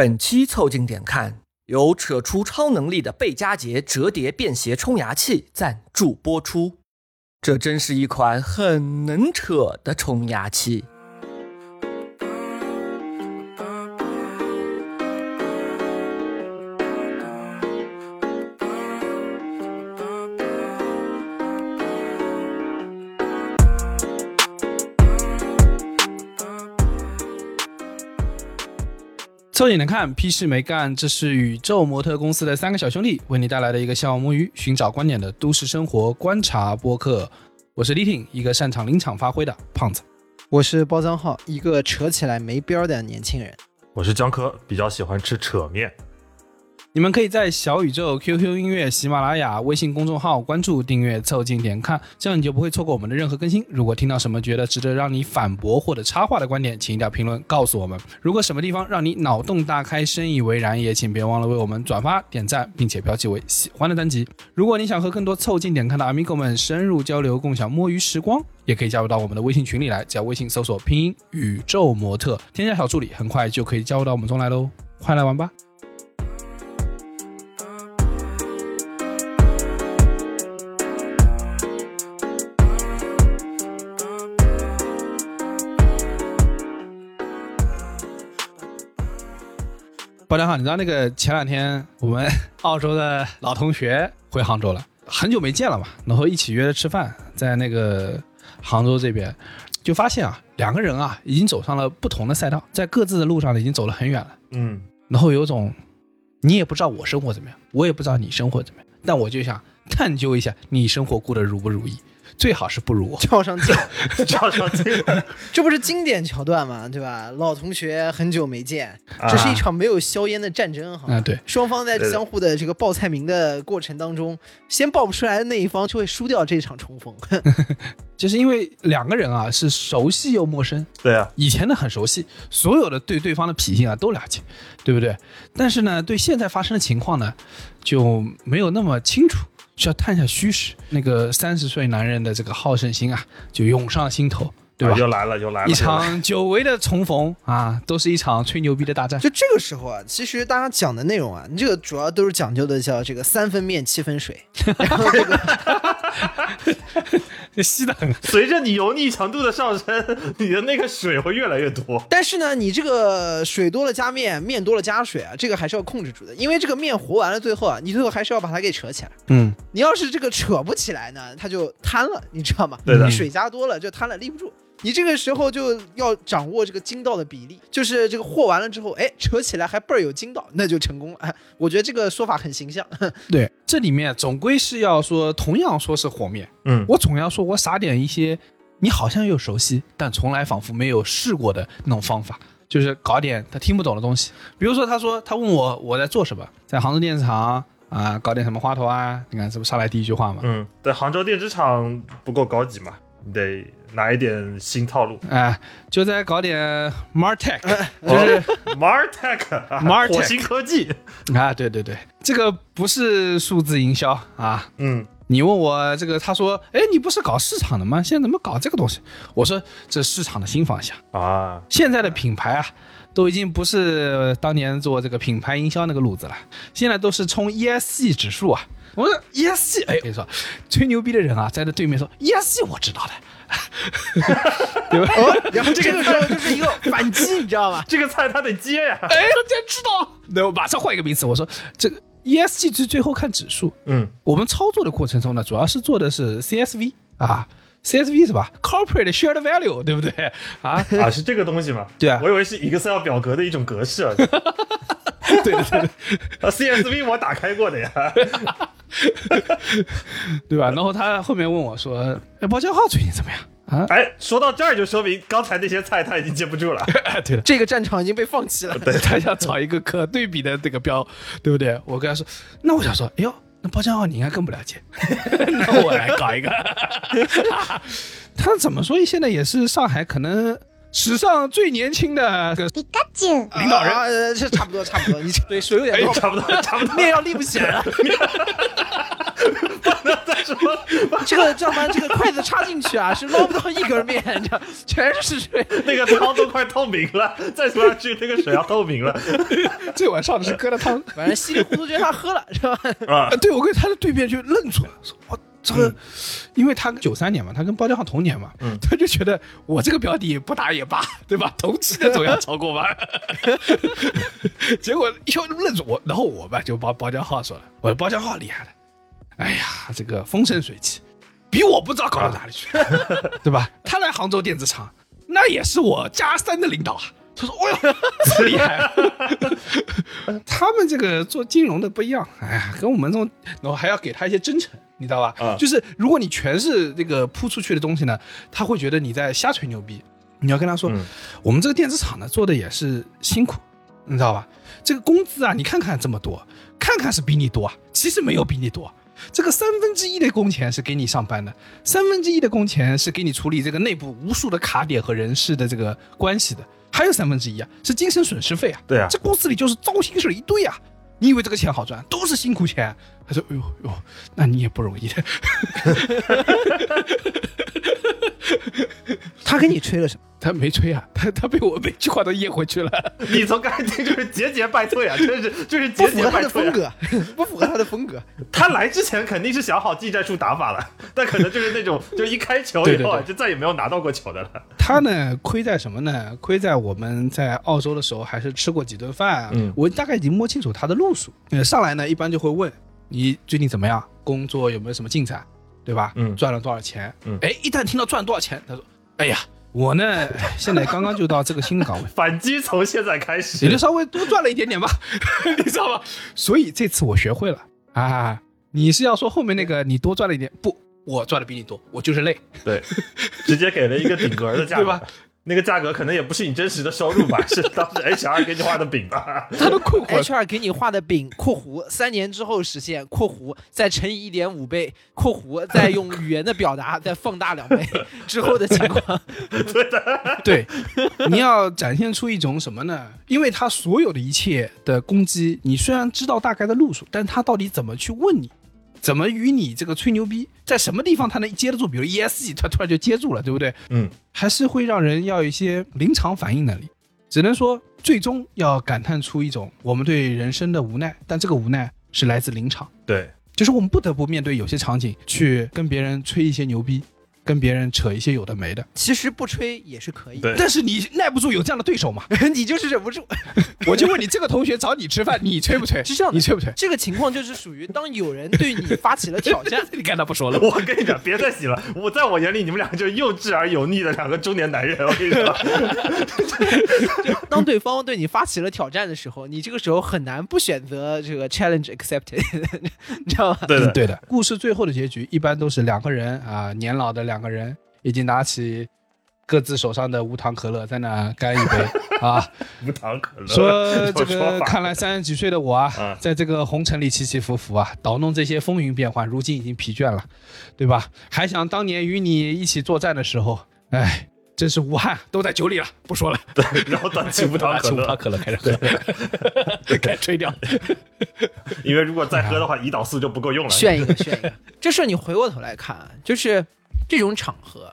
本期凑近点看，由扯出超能力的贝佳杰折叠便携冲牙器赞助播出。这真是一款很能扯的冲牙器。凑近点看，屁事没干。这是宇宙模特公司的三个小兄弟为你带来的一个笑摸鱼、寻找观点的都市生活观察播客。我是李挺，一个擅长临场发挥的胖子。我是包江浩，一个扯起来没边儿的年轻人。我是江科，比较喜欢吃扯面。你们可以在小宇宙、QQ 音乐、喜马拉雅、微信公众号关注、订阅、凑近点看，这样你就不会错过我们的任何更新。如果听到什么觉得值得让你反驳或者插话的观点，请一定要评论告诉我们。如果什么地方让你脑洞大开、深以为然，也请别忘了为我们转发、点赞，并且标记为喜欢的单集。如果你想和更多凑近点看的 Amigo 们深入交流、共享摸鱼时光，也可以加入到我们的微信群里来，在微信搜索拼音宇宙模特，添加小助理，很快就可以加入到我们中来喽。快来玩吧！包家好，你知道那个前两天我们 澳洲的老同学回杭州了，很久没见了嘛，然后一起约着吃饭，在那个杭州这边，就发现啊，两个人啊已经走上了不同的赛道，在各自的路上呢已经走了很远了，嗯，然后有种你也不知道我生活怎么样，我也不知道你生活怎么样，但我就想探究一下你生活过得如不如意，最好是不如我。较上劲，较上劲。这不是经典桥段吗？对吧？老同学很久没见，啊这是一场没有硝烟的战争哈。啊，对，双方在相互的这个报菜名的过程当中，先报不出来的那一方就会输掉这场冲锋。就是因为两个人啊是熟悉又陌生，对啊，以前的很熟悉，所有的对对方的脾性啊都了解，对不对？但是呢，对现在发生的情况呢，就没有那么清楚，需要探一下虚实。那个三十岁男人的这个好胜心啊，就涌上心头，对吧？啊又来了，就来了。一场久违的重逢啊，都是一场吹牛逼的大战。就这个时候啊，其实大家讲的内容啊，你这个主要都是讲究的叫这个三分面七分水，然后这个吸的很，随着你油腻程度的上升，你的那个水会越来越多。但是呢，你这个水多了加面，面多了加水啊，这个还是要控制住的，因为这个面和完了，最后啊，你最后还是要把它给扯起来。嗯，你要是这个扯不起来呢，它就瘫了，你知道吗？对的你水加多了就瘫了，立不住。你这个时候就要掌握这个筋道的比例，就是这个和完了之后，哎，扯起来还倍儿有筋道，那就成功了。哎，我觉得这个说法很形象。对，这里面总归是要说，同样说是和面，嗯，我总要说我撒点一些你好像又熟悉，但从来仿佛没有试过的那种方法，就是搞点他听不懂的东西。比如说，他说他问我我在做什么，在杭州电子厂啊，搞点什么花头啊？你看，这不上来第一句话嘛？嗯，对，杭州电子厂不够高级嘛，你得来一点新套路。哎，就在搞点 Martech，就是哦 Martech，Martech 火星科技。啊，对对对，这个不是数字营销啊。嗯，你问我这个，他说，哎，你不是搞市场的吗？现在怎么搞这个东西？我说，这市场的新方向。啊，现在的品牌啊，都已经不是当年做这个品牌营销那个路子了，现在都是冲 ESG 指数啊。我说 ESG，哎，跟你说，吹牛逼的人啊，在这对面说 ESG 我知道的，对吧？哦，然后这个时候就是一个反击，你知道吗？这个菜他得接呀。哎，他竟然知道，那我马上换一个名词，我说这个 ESG 是最后看指数，嗯，我们操作的过程中呢，主要是做的是 CSV 啊。CSV 是吧？Corporate Shared Value，对不对啊？啊，是这个东西吗？对啊我以为是 Excel 表格的一种格式啊。对对对啊，CSV 我打开过的呀。对吧？然后他后面问我说：“哎，包家浩最近怎么样啊哎，说到这儿就说明刚才那些菜他已经接不住了。？”哎，对了，这个战场已经被放弃了。对，他想找一个可对比的这个标，对不对？我跟他说，那我想说，哎呦，那包家浩你应该更不了解，那我来搞一个。他怎么说？现在也是上海可能史上最年轻的这个领导人。啊，呃这差不多，差不多。你这对，水有点哎，高，差不多，差不多。面要立不起来了。不能再这个知道吗？这个筷子插进去啊，是捞不到一根面，这，全是水。那个汤都快透明了，再说下去那个水要透明了最晚上的是疙瘩汤。反正稀里糊涂就让他喝了，是吧？啊啊，！对，我跟他的对面就愣住了，说我这个，因为他九三年嘛，他跟包家浩同年嘛，嗯 他就觉得我这个标的不打也罢，对吧？同期的总要超过吧。结果一下愣住我，然后我吧就帮包家浩说了，我说包家浩厉害了，哎呀，这个风生水起，比我不知道搞到哪里去，对吧？他来杭州电子厂，那也是我加三的领导啊。他说：“哦哟，这厉害、啊！他们这个做金融的不一样，哎呀，跟我们这种，然后还要给他一些真诚，你知道吧？啊就是如果你全是这个铺出去的东西呢，他会觉得你在瞎吹牛逼。你要跟他说，嗯我们这个电子厂呢做的也是辛苦，你知道吧？这个工资啊，你看看这么多，看看是比你多啊，其实没有比你多。这个三分之一的工钱是给你上班的，三分之一的工钱是给你处理这个内部无数的卡点和人事的这个关系的，还有三分之一啊是精神损失费啊。对啊这公司里就是糟心事一堆啊。你以为这个钱好赚，都是辛苦钱。他说：“哎呦呦，那你也不容易的。他给你吹了什么？”他没吹啊，他他被我每句话都噎回去了。你从刚才听就是节节败退啊，真是就是节节不符合他的败退啊。风格，不符合他的风格。他来之前肯定是想好技战术打法了，但可能就是那种就一开球以后就再也没有拿到过球的了。他呢，亏在什么呢？亏在我们在澳洲的时候还是吃过几顿饭、啊，嗯我大概已经摸清楚他的路数。呃，上来呢，一般就会问你最近怎么样，工作有没有什么进展，对吧？嗯赚了多少钱？嗯哎，一旦听到赚多少钱，他说，哎呀，我呢哎现在刚刚就到这个新的岗位。反击从现在开始也始就，稍微多赚了一点点吧，你知道吧？所以这次我学会了啊！你是要说后面那个你多赚了一点？不，我赚的比你多，我就是累。对，直接给了一个顶格的价格，对吧？那个价格可能也不是你真实的收入吧，是当时 HR 给你画的饼吧？他都困惑了。HR 给你画的饼（括弧三年之后实现）（括弧再乘以一点五倍）（括弧再用语言的表达再放大两倍）之后的情况。对对，你要展现出一种什么呢？因为他所有的一切的攻击，你虽然知道大概的路数，但他到底怎么去问你，怎么与你这个吹牛逼，在什么地方他能接得住？比如 ESG，他突然就接住了，对不对？嗯，还是会让人要有一些临场反应能力。只能说，最终要感叹出一种我们对人生的无奈，但这个无奈是来自临场。对，就是我们不得不面对有些场景，去跟别人吹一些牛逼，跟别人扯一些有的没的。其实不吹也是可以，对但是你耐不住有这样的对手嘛？你就是忍不住。我就问你，这个同学找你吃饭，你吹不吹？是这样的你吹不吹？这个情况就是属于当有人对你发起了挑战，你看他不说了，我跟你讲，别再洗了，我在我眼里你们俩就是幼稚而油腻的两个中年男人，我跟你说，当对方对你发起了挑战的时候，你这个时候很难不选择这个 challenge accepted，你知道吧？对的，对的。故事最后的结局一般都是两个人啊，年老的两个人已经拿起各自手上的无糖可乐在那干一杯 啊，无糖可乐，说 这个看来三十几岁的我啊啊，在这个红尘里起起伏伏啊，捣弄这些风云变幻，如今已经疲倦了，对吧？还想当年与你一起作战的时候，哎，真是武汉，都在酒里了，不说了。对然后端起无糖可乐，无糖可乐开始喝，开始吹掉。因为如果再喝的话，胰岛素就不够用了。炫一个，炫一个。这事你回过头来看啊，就是这种场合，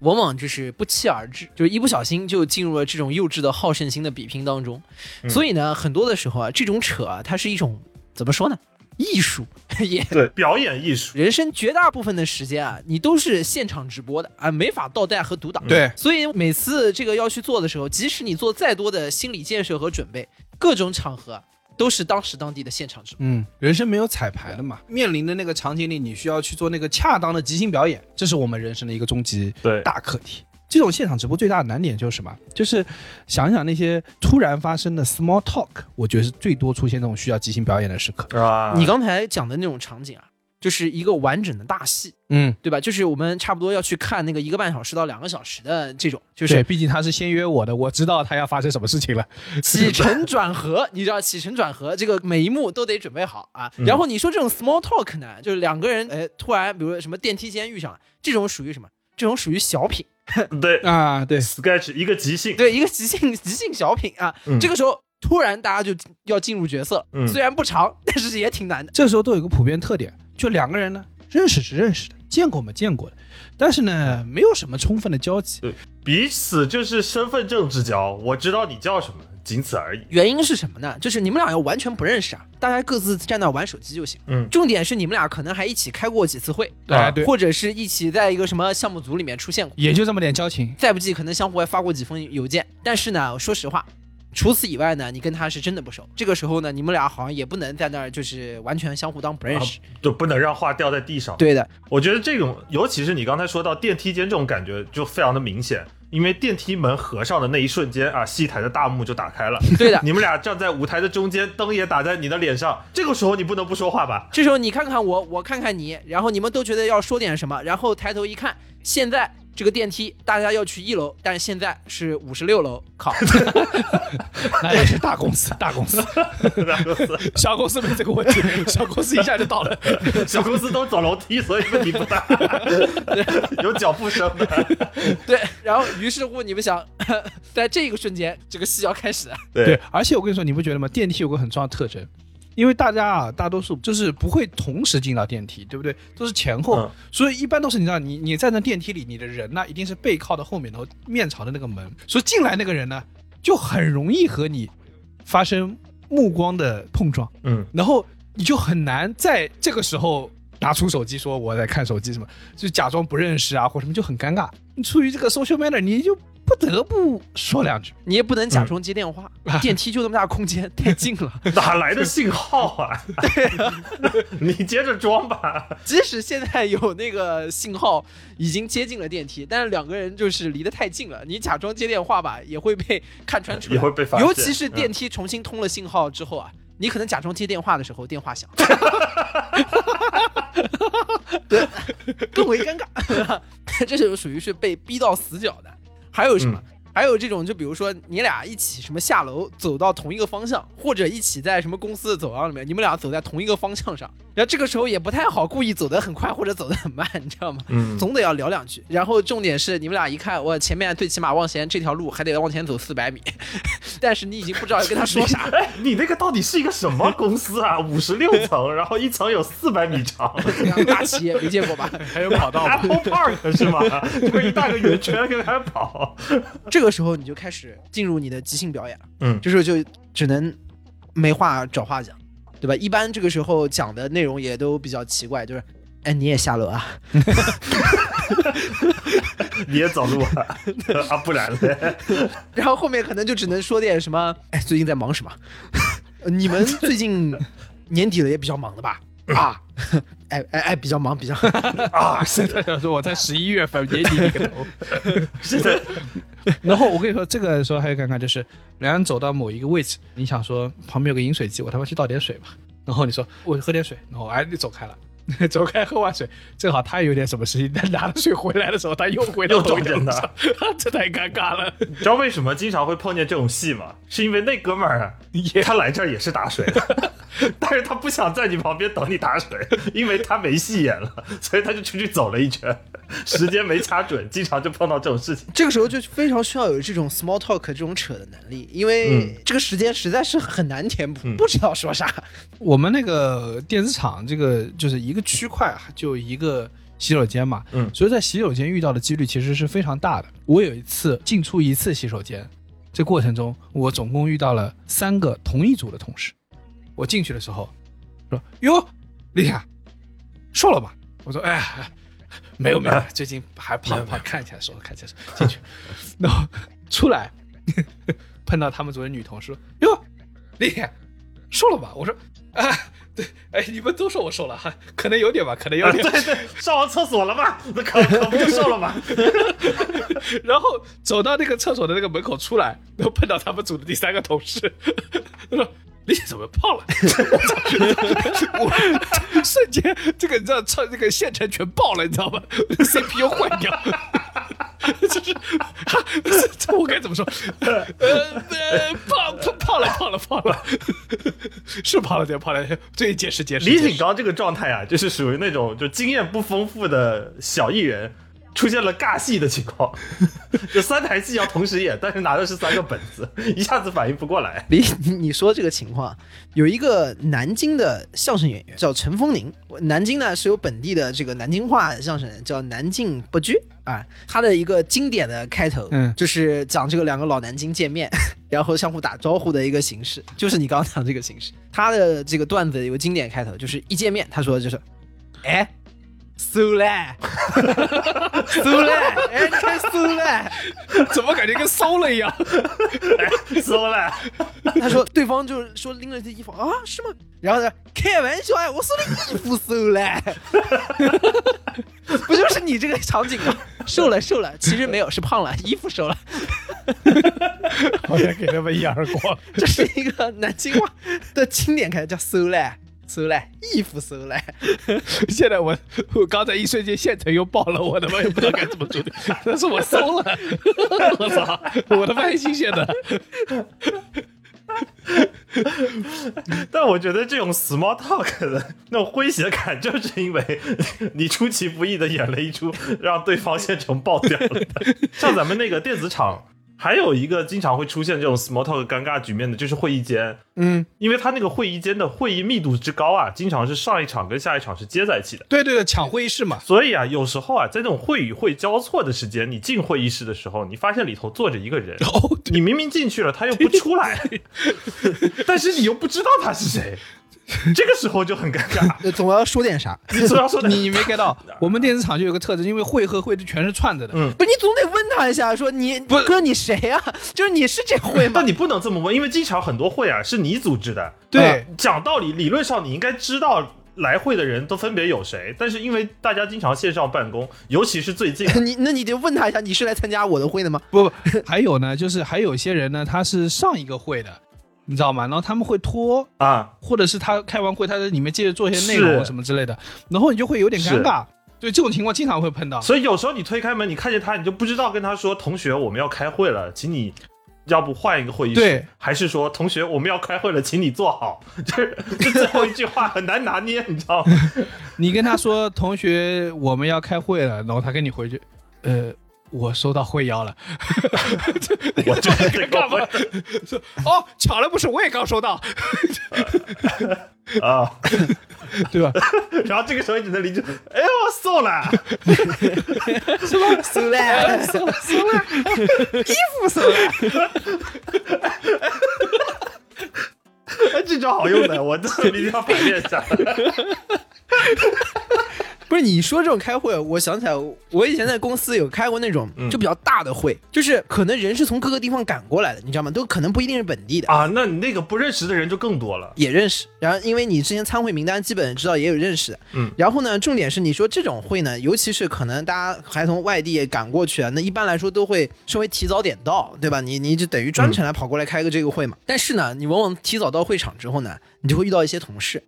往往就是不期而至，就是一不小心就进入了这种幼稚的好胜心的比拼当中。嗯所以呢，很多的时候啊，这种扯啊，它是一种怎么说呢？艺术 也。对，表演艺术，人生绝大部分的时间啊，你都是现场直播的啊，没法倒带和读档。对所以每次这个要去做的时候，即使你做再多的心理建设和准备，各种场合都是当时当地的现场直播。嗯，人生没有彩排的嘛，面临的那个场景里，你需要去做那个恰当的即兴表演，这是我们人生的一个终极对，大课题。这种现场直播最大的难点就是什么？就是想想那些突然发生的 small talk，我觉得是最多出现这种需要即兴表演的时刻。啊，你刚才讲的那种场景啊，就是一个完整的大戏，嗯，对吧？就是我们差不多要去看那个一个半小时到两个小时的这种，就对，是毕竟他是先约我的，我知道他要发生什么事情了。起承转合，你知道起承转合这个每一幕都得准备好啊。嗯然后你说这种 small talk 呢，就是两个人哎突然比如说什么电梯间遇上了，这种属于什么？这种属于小品，对啊，对，sketch 一个即兴，对一个即兴即兴小品啊。嗯这个时候突然大家就要进入角色，嗯虽然不长，但是也挺难的。这时候都有一个普遍特点，就两个人呢，认识是认识的，见过没见过的，但是呢，没有什么充分的交集。对彼此就是身份证之交，我知道你叫什么，仅此而已。原因是什么呢？就是你们俩要完全不认识啊，大家各自站那玩手机就行。嗯重点是你们俩可能还一起开过几次会，啊，对，或者是一起在一个什么项目组里面出现过，也就这么点交情。再不济可能相互还发过几封邮件。但是呢，说实话，除此以外呢，你跟他是真的不熟。这个时候呢，你们俩好像也不能在那儿就是完全相互当不认识。就不能让话掉在地上。对的，我觉得这种，尤其是你刚才说到电梯间这种感觉，就非常的明显。因为电梯门合上的那一瞬间啊，戏台的大幕就打开了。对的。你们俩站在舞台的中间，灯也打在你的脸上，这个时候你不能不说话吧？这时候你看看我，我看看你，然后你们都觉得要说点什么，然后抬头一看，现在这个电梯大家要去一楼，但是现在是五十六楼，靠，那也是大公司，大公司，大公司小公司没这个问题，小公司一下就到了。小公司都走楼梯，所以问题不大，有脚步声的。对，然后于是乎你们想，在这个瞬间，这个戏要开始了，对，而且我跟你说，你不觉得吗？电梯有个很重要的特征，因为大家啊，大多数就是不会同时进到电梯，对不对？都是前后，嗯。所以一般都是你知道，你你站在电梯里，你的人呢一定是背靠的后面，然后面朝着那个门，所以进来那个人呢就很容易和你发生目光的碰撞，嗯，然后你就很难在这个时候拿出手机说我在看手机什么，就假装不认识啊或什么，就很尴尬。你出于这个 social manner，你就不得不说两句。你也不能假装接电话，电梯就那么大空间，太近了。哪来的信号 啊？你接着装吧。即使现在有那个信号已经接近了电梯，但是两个人就是离得太近了，你假装接电话吧，也会被看穿出来，也会被发现尤其是电梯重新通了信号之后啊，你可能假装接电话的时候，电话响，对，更为尴尬，这就属于是被逼到死角的。还有什么？还有这种，就比如说你俩一起什么下楼走到同一个方向，或者一起在什么公司的走廊里面，你们俩走在同一个方向上，然后这个时候也不太好故意走得很快或者走得很慢，你知道吗？嗯，总得要聊两句。然后重点是你们俩一看，我前面最起码往前这条路还得往前走四百米，但是你已经不知道要跟他说啥。哎，你那个到底是一个什么公司啊？五十六层，然后一层有四百米长 大企业没见过吧？还有跑道吗？，Apple Park 是吗？就是一大个圆圈跟他跑。这个时候你就开始进入你的即兴表演了，嗯这时候就只能没话找话讲，对吧？一般这个时候讲的内容也都比较奇怪，就是。哎，你也下楼啊？你也走路啊？啊，不然嘞？然后后面可能就只能说点什么，哎，最近在忙什么？呃你们最近年底了也比较忙的吧？啊，哎哎哎，比较忙，比较 啊，是的，想说我在十一月份年底那个头。是的，然后我跟你说，这个时候还有尴尬，就是两人走到某一个位置，你想说旁边有个饮水机，我他妈去倒点水吧。然后你说我喝点水，然后哎你走开了。走开，喝完水，正好他有点什么事情，他拿了水回来的时候，他又回到 又同一撞见他条路上，这太尴尬了。你知道为什么经常会碰见这种戏吗？是因为那哥们儿啊，他来这儿也是打水的，但是他不想在你旁边等你打水，因为他没戏演了，所以他就出去走了一圈，时间没掐准，经常就碰到这种事情。这个时候就非常需要有这种 small talk 这种扯的能力，因为这个时间实在是很难填补，嗯不知道说啥。我们那个电子厂，这个就是一个区块啊，就一个洗手间嘛，嗯所以在洗手间遇到的几率其实是非常大的。我有一次进出一次洗手间，这过程中我总共遇到了三个同一组的同事。我进去的时候说：“哟，丽亚，瘦了吧？”我说：“哎，没有没有，最近还胖胖，看起来瘦，看起来瘦。”进去，然后出来 碰到他们组的女同事说：“哟，丽亚，瘦了吧？”我说：“啊。”对，哎，你们都说我瘦了，哈，可能有点吧，可能有啊，点。对对，上完厕所了吧？那可可不就瘦了吗？然后走到那个厕所的那个门口出来，然后碰到他们组的第三个同事，他说：“你怎么胖了？” 我瞬间这个你知道，操这个线程全爆了，你知道吗？CPU 坏掉。就是，哈这我该怎么说？呃呃，胖胖胖了，胖了，胖了，是胖了点，胖了点。这解释解释。李挺刚这个状态啊，就是属于那种就经验不丰富的小艺人，出现了尬戏的情况，就三台戏要同时演，但是拿的是三个本子，一下子反应不过来。你你你说这个情况，有一个南京的相声演员叫陈风宁，南京呢是有本地的这个南京话相声叫南京不拘啊，他的一个经典的开头，嗯就是讲这个两个老南京见面，然后相互打招呼的一个形式，就是你刚刚讲这个形式。他的这个段子有个经典开头，就是一见面他说就是，哎。苏嘞，苏嘞，哎，你看苏嘞，怎么感觉跟馊了一样？搜了，他说对方就是说拎了件衣服啊，是吗？然后呢，开玩笑哎，我说的衣服瘦了，不就是你这个场景吗？瘦了瘦了，其实没有，是胖了，衣服瘦了。好像给他们一耳光。这是一个南京话的经典开头，叫瘦了，收了，衣服收了。现在我我刚才一瞬间县城又爆了，我他妈也不知道该怎么做。但是我收了，我操，我他妈还新鲜的。但我觉得这种 small talk 的那种诙谐感，就是因为你出其不意的演了一出让对方现成爆掉了。像咱们那个电子厂，还有一个经常会出现这种 small talk 尴尬局面的，就是会议间。嗯，因为他那个会议间的会议密度之高啊，经常是上一场跟下一场是接在一起的。对对对，抢会议室嘛。所以啊，有时候啊，在这种会与会交错的时间，你进会议室的时候，你发现里头坐着一个人，哦，你明明进去了，他又不出来，但是你又不知道他是谁，这个时候就很尴尬。呃总要说点啥，你总要说的，你你没 get 到，我们电子厂就有个特质，因为会和会全是串着的。嗯不，你总得问他一下，说你不哥你谁啊、就是你是这会吗但？你不能这么问，因为经常很多会啊是你组织的。对呃讲道理，理论上你应该知道来会的人都分别有谁，但是因为大家经常线上办公，尤其是最近啊，你那你就问他一下，你是来参加我的会的吗？不不，还有呢，就是还有一些人呢，他是上一个会的，你知道吗？然后他们会拖，啊，或者是他开完会，他在里面接着做一些内容什么之类的，然后你就会有点尴尬。对这种情况经常会碰到。所以有时候你推开门，你看见他，你就不知道跟他说：“同学，我们要开会了，请你要不换一个会议室？”，还是说：“同学，我们要开会了，请你坐好。” 就是这最后一句话很难拿捏，你知道吗？你跟他说同学我们要开会了，然后他跟你回去，呃，我收到会邀了。我觉得 这干嘛 哦，巧了不是，我也刚收到，啊，对吧？然后这个时候你只能理解：“哎呦，我送了。收了，收收了，衣服收了。哎，这招好用的，我这明天要反面一下。不是你说这种开会，我想起来，我以前在公司有开过那种嗯就比较大的会，就是可能人是从各个地方赶过来的，你知道吗？都可能不一定是本地的。啊，那你那个不认识的人就更多了。也认识，然后因为你之前参会名单基本知道，也有认识的，嗯然后呢，重点是你说这种会呢，尤其是可能大家还从外地赶过去啊，那一般来说都会稍微提早点到，对吧？你你就等于专程来跑过来开个这个会嘛。但是呢，你往往提早到会场之后呢，你就会遇到一些同事，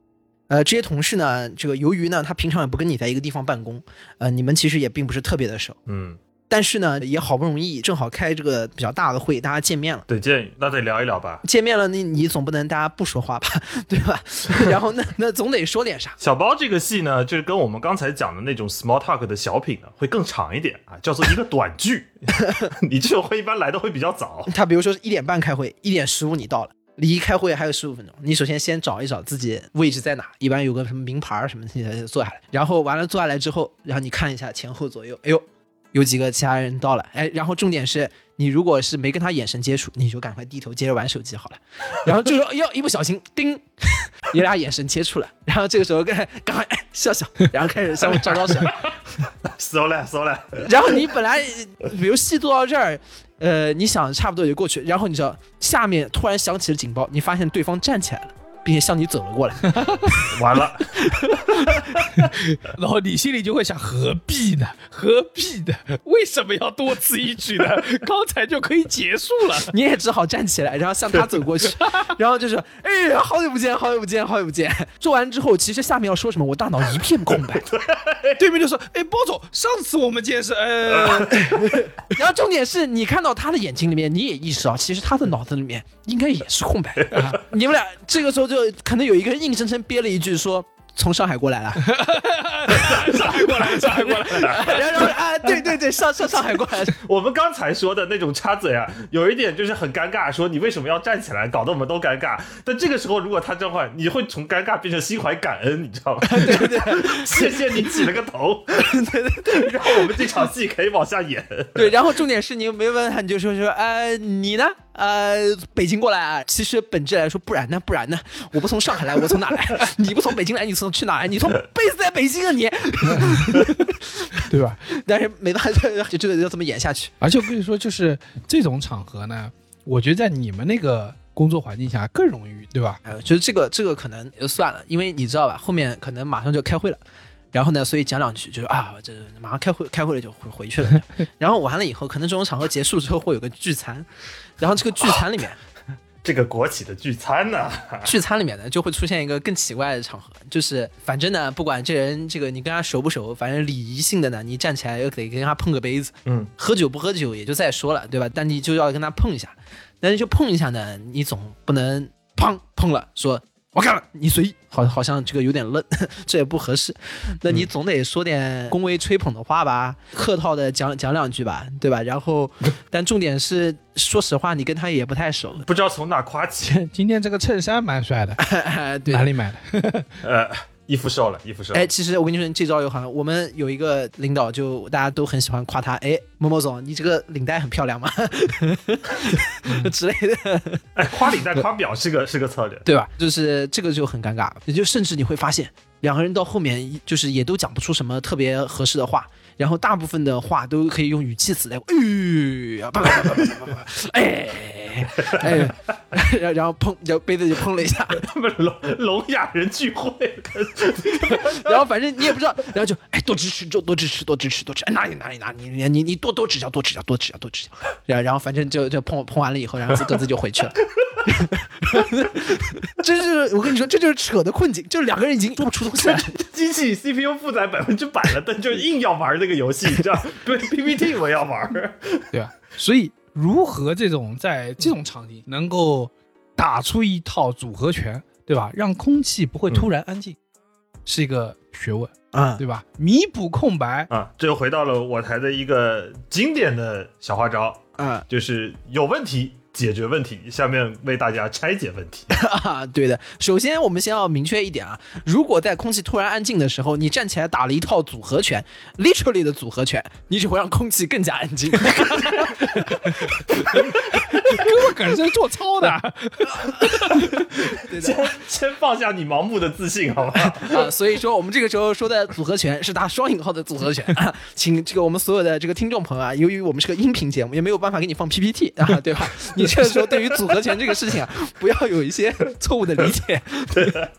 呃，这些同事呢，这个由于呢，他平常也不跟你在一个地方办公，呃，你们其实也并不是特别的熟，嗯，但是呢，也好不容易正好开这个比较大的会，大家见面了。得建议，那得聊一聊吧。见面了，那你总不能大家不说话吧，对吧？然后那那总得说点啥。小包这个戏呢，就是跟我们刚才讲的那种 small talk 的小品呢，会更长一点啊，叫做一个短剧。你这种会一般来的会比较早，他比如说一点半开会，一点十五你到了，离开会还有十五分钟，你首先先找一找自己位置在哪，一般有个什么名牌儿什么的，你才坐下来。然后完了坐下来之后，然后你看一下前后左右，哎呦，有几个其他人到了，哎，然后重点是你如果是没跟他眼神接触，你就赶快低头接着玩手机好了。然后这时候，哎呦，一不小心，叮，你俩眼神接触了，然后这个时候赶赶快哎笑笑，然后开始相互招招手。搜了搜了，然后你本来比如戏做到这儿，呃，你想差不多也就过去，然后你知道下面突然响起了警报，你发现对方站起来了，并且向你走了过来。完了，然后你心里就会想，何必呢？何必呢？为什么要多此一举呢？刚才就可以结束了。你也只好站起来，然后向他走过去，然后就是，哎，好久不见，好久不见，好久不见。做完之后，其实下面要说什么，我大脑一片空白。对面就说：“哎，包总，上次我们见是……呃，然后重点是你看到他的眼睛里面，你也意识到，其实他的脑子里面应该也是空白。啊你们俩这个时候就可能有一个人硬生生憋了一句说。从上海过来了，上海过来，上海过来。然后啊，对对对，上上上海过来，我们刚才说的那种插嘴啊，有一点就是很尴尬，说你为什么要站起来，搞得我们都尴尬。但这个时候，如果他这样话，你会从尴尬变成心怀感恩，你知道吗？对对对谢谢你起了个头，对对对，然后我们这场戏可以往下演。对，然后重点是你没问他，你就说说，呃，你呢？呃，北京过来啊？其实本质来说，不然呢？不然呢？我不从上海来，我从哪来？你不从北京来，你从去哪来？你从 base 在北京啊你？对吧？但是没办法，就就得要这么演下去。而且我跟你说，就是这种场合呢，我觉得在你们那个工作环境下更容易，对吧？哎，就是这个这个可能就算了，因为你知道吧，后面可能马上就开会了。然后呢，所以讲两句就是啊，这马上开会，开会了就回回去了。然后完了以后，可能这种场合结束之后会有个聚餐，然后这个聚餐里面，这个国企的聚餐呢，聚餐里面呢就会出现一个更奇怪的场合，就是反正呢，不管这人这个你跟他熟不熟，反正礼仪性的呢，你站起来又得跟他碰个杯子，嗯，喝酒不喝酒也就再说了，对吧？但你就要跟他碰一下，但是就碰一下呢，你总不能砰碰了说。我干了，你随意，好，好像这个有点愣，这也不合适。那你总得说点恭维吹捧的话吧，客套的讲讲两句吧，对吧？然后，但重点是，说实话，你跟他也不太熟，不知道从哪夸起。今天这个衬衫蛮帅的，对哪里买的？呃，衣服瘦了，衣服瘦了。哎，其实我跟你说，这招有好像我们有一个领导，就大家都很喜欢夸他。哎，某某总，你这个领带很漂亮吗？之类的。哎，夸领带、夸表是个是个策略，对吧？就是这个就很尴尬，也就甚至你会发现，两个人到后面就是也都讲不出什么特别合适的话，然后大部分的话都可以用语气词来，哎哎，然然后碰，然后杯子就碰了一下，他们聋聋哑人聚会，然后反正你也不知道，然后就哎多支持，多多支持，多支持，多支持，哎哪里哪里哪里，你你你多多指教，多指教，多指教，多指教，然后然后反正就就碰碰完了以后，然后各自就回去了。这就是我跟你说，这就是扯的困境，就是两个人已经做不出东西来。机器 CPU 负载百分之百了，但就硬要玩这个游戏，你知道？对 PPT 我要玩，对吧？所以如何这种在这种场景能够打出一套组合拳，对吧？让空气不会突然安静，是一个学问啊，对吧？弥补空白啊，这又回到了我台的一个经典的小花招啊，就是有问题。解决问题，下面为大家拆解问题。啊，对的，首先我们先要明确一点啊，如果在空气突然安静的时候，你站起来打了一套组合拳，literally 的组合拳，你只会让空气更加安静。哥们可是做操的，先先放下你盲目的自信，好吗？啊，所以说我们这个时候说的组合拳是打双引号的组合拳啊，请这个我们所有的这个听众朋友啊，由于我们是个音频节目，也没有办法给你放 PPT 啊，对吧？你这个时候对于组合拳这个事情啊，不要有一些错误的理解，对的，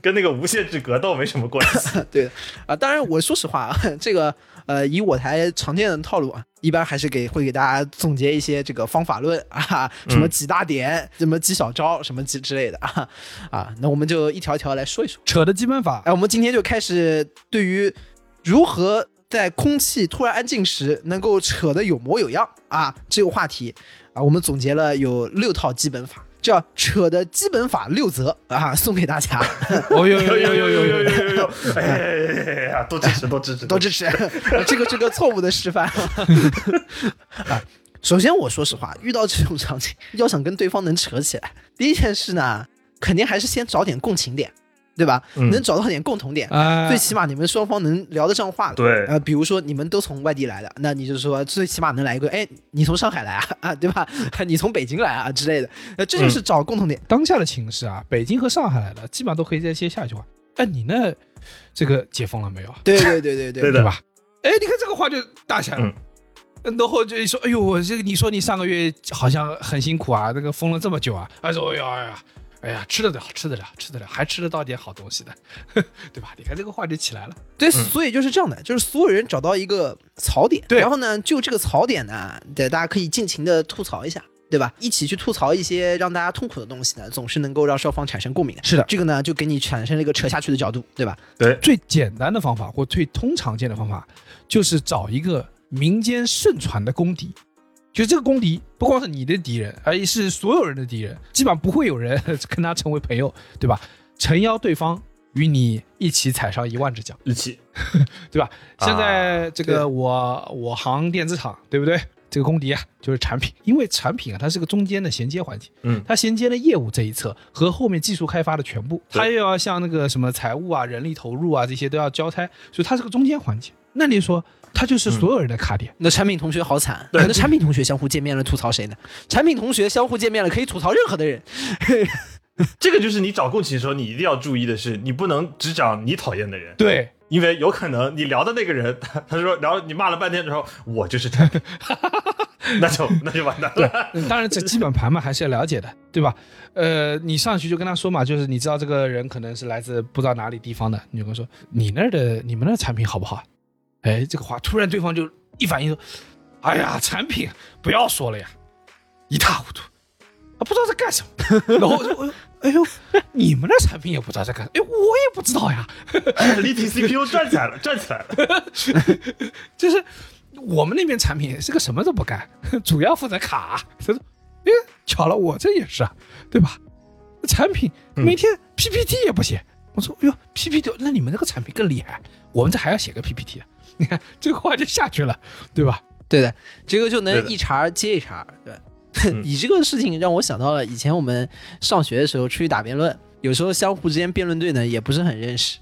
跟那个无限制格斗没什么关系，对的啊。当然，我说实话啊，这个呃，以我台常见的套路啊。一般还是给会给大家总结一些这个方法论啊，什么几大点，什么几小招，什么几之类的啊啊，那我们就一条一条来说一说扯的基本法。哎，我们今天就开始对于如何在空气突然安静时能够扯得有模有样啊这个话题啊，我们总结了有六套基本法。叫扯的基本法六则啊，送给大家。哦呦呦呦呦呦呦呦呦！哎呀，多支持，多支持，多支持！这个这个错误的示范。啊，首先我说实话，遇到这种场景，要想跟对方能扯起来，第一件事呢，肯定还是先找点共情点。对吧？能找到点共同点，最起码你们双方能聊得上话。对，呃，比如说你们都从外地来的，那你就说最起码能来一个，哎，你从上海来啊，啊，对吧？你从北京来啊之类的，呃，这就是找共同点。当下的情势啊，北京和上海来的基本上都可以再接下一句话。哎，你那这个解封了没有？对对对对对，对 吧？哎，你看这个话就大起来了。然后就说，哎呦，我这个你说你上个月好像很辛苦啊，那个封了这么久啊，哎说，哎呀哎呀。哎呀，吃得了，吃得了，吃得了，还吃得到点好东西的，对吧？你看这个话就起来了。对，所以就是这样的，就是所有人找到一个槽点，对，然后呢，就这个槽点呢，对，大家可以尽情的吐槽一下，对吧？一起去吐槽一些让大家痛苦的东西呢，总是能够让双方产生共鸣的。是的，这个呢，就给你产生了一个扯下去的角度，对吧？对，最简单的方法或最通常见的方法，就是找一个民间盛传的公敌。就这个公敌不光是你的敌人，而是所有人的敌人，基本上不会有人跟他成为朋友，对吧？诚邀对方与你一起踩上一万只脚，一起 对吧？啊现在这个我我行电子厂，对不对？这个公敌啊，就是产品，因为产品啊，它是个中间的衔接环节，嗯它衔接了业务这一侧和后面技术开发的全部，它又要像那个什么财务啊、人力投入啊这些都要交差，所以它是个中间环节。那你说，它就是所有人的卡点，那产品同学好惨，对。那产品同学相互见面了吐槽谁呢？产品同学相互见面了可以吐槽任何的人，这个就是你找共情的时候，你一定要注意的是，你不能只找你讨厌的人，对，因为有可能你聊的那个人，他他说聊你骂了半天之后，我就是产品，那就那就完蛋了。嗯当然这基本盘嘛还是要了解的，对吧？呃，你上去就跟他说嘛，就是你知道这个人可能是来自不知道哪里地方的，你就跟他说你那儿的你们那儿产品好不好？哎，这个话突然对方就一反应说，哎呀，产品不要说了呀，一塌糊涂，啊，不知道在干什么。然后我就，我就哎呦，你们的产品也不知道在干，哎，我也不知道呀，立体 CPU 转起来了，转起来了。就是我们那边产品是个什么都不干，主要负责卡。他说：“哎，巧了，我这也是啊，对吧？产品嗯每天 PPT 也不写。我说：“哎呦，PPT，那你们那个产品更厉害，我们这还要写个 PPT 啊。”你看这个话就下去了，对吧？对的，这个就能一茬接一茬，对。嗯你这个事情让我想到了以前我们上学的时候出去打辩论，有时候相互之间辩论队呢也不是很认识，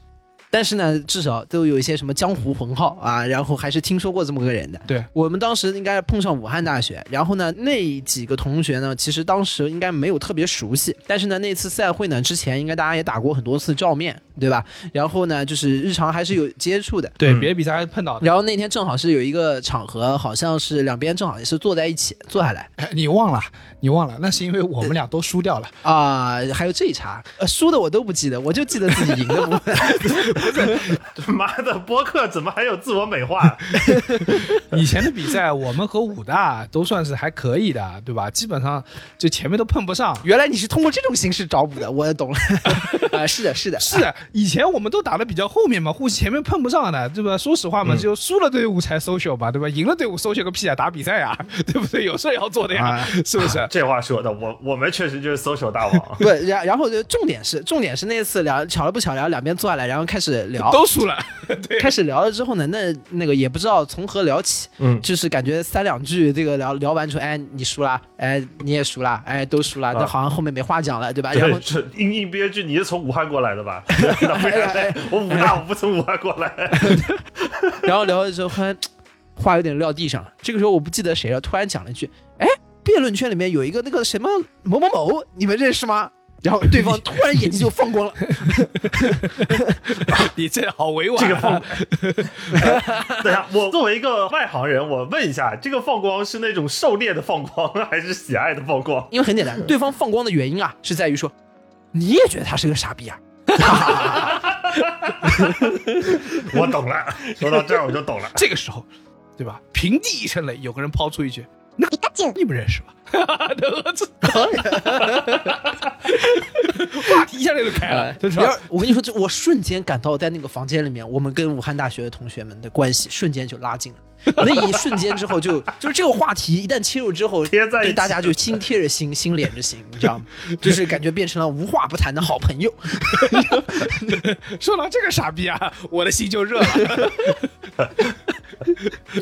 但是呢至少都有一些什么江湖混号啊，然后还是听说过这么个人的。对我们当时应该碰上武汉大学，然后呢那几个同学呢，其实当时应该没有特别熟悉，但是呢那次赛会呢之前应该大家也打过很多次照面，对吧？然后呢就是日常还是有接触的。对，嗯别的比赛还碰到的。然后那天正好是有一个场合，好像是两边正好也是坐在一起坐下来哎你忘了，你忘了，那是因为我们俩都输掉了。啊、还有这一茬，呃，输的我都不记得，我就记得自己赢的部分。妈的，播客怎么还有自我美化？以前的比赛，我们和武大都算是还可以的，对吧？基本上就前面都碰不上。原来你是通过这种形式找补的，我懂了。啊、是的，是的，是的，以前我们都打的比较后面嘛，互前面碰不上的，对吧？说实话嘛，就输了队伍才 social 吧，对吧？赢了队伍 social 个屁啊，打比赛啊，对不对？有事儿要做的呀，啊是不是？这话说的，我我们确实就是 social 大王。不，然然后就重点是重点是那次两巧了不巧，然后两边坐下来，然后开始聊，都输了，对，开始聊了之后呢，那那个也不知道从何聊起，嗯，就是感觉三两句这个聊聊完之后，哎，你输了，哎，你也输了，哎，都输了，那啊好像后面没话讲了，对吧？然后硬硬憋句，你是从武汉过来的吧？那不然我武大，我不从武汉过来。然后聊的时候，突然话有点撂地上了。这个时候我不记得谁了，突然讲了一句：“哎，辩论圈里面有一个那个什么某某某，你们认识吗？”然后对方 突然眼睛就放光了，你这好委婉、啊，这个放，等一下，我作为一个外行人，我问一下，这个放光是那种狩猎的放光，还是喜爱的放光？因为很简单，对方放光的原因啊，是在于说你也觉得他是个傻逼啊。我懂了，说到这儿我就懂了。这个时候，对吧？平地一声雷，有个人抛出一句：“那个你们认识吧？” 儿子，话题一下就开了，我跟你说，就我瞬间感到在那个房间里面，我们跟武汉大学的同学们的关系瞬间就拉近了。那一瞬间之后就，就是这个话题一旦切入之后，贴在一起对大家就心贴着心，心连着心，你知道吗？就是感觉变成了无话不谈的好朋友。说到这个傻逼啊，我的心就热了。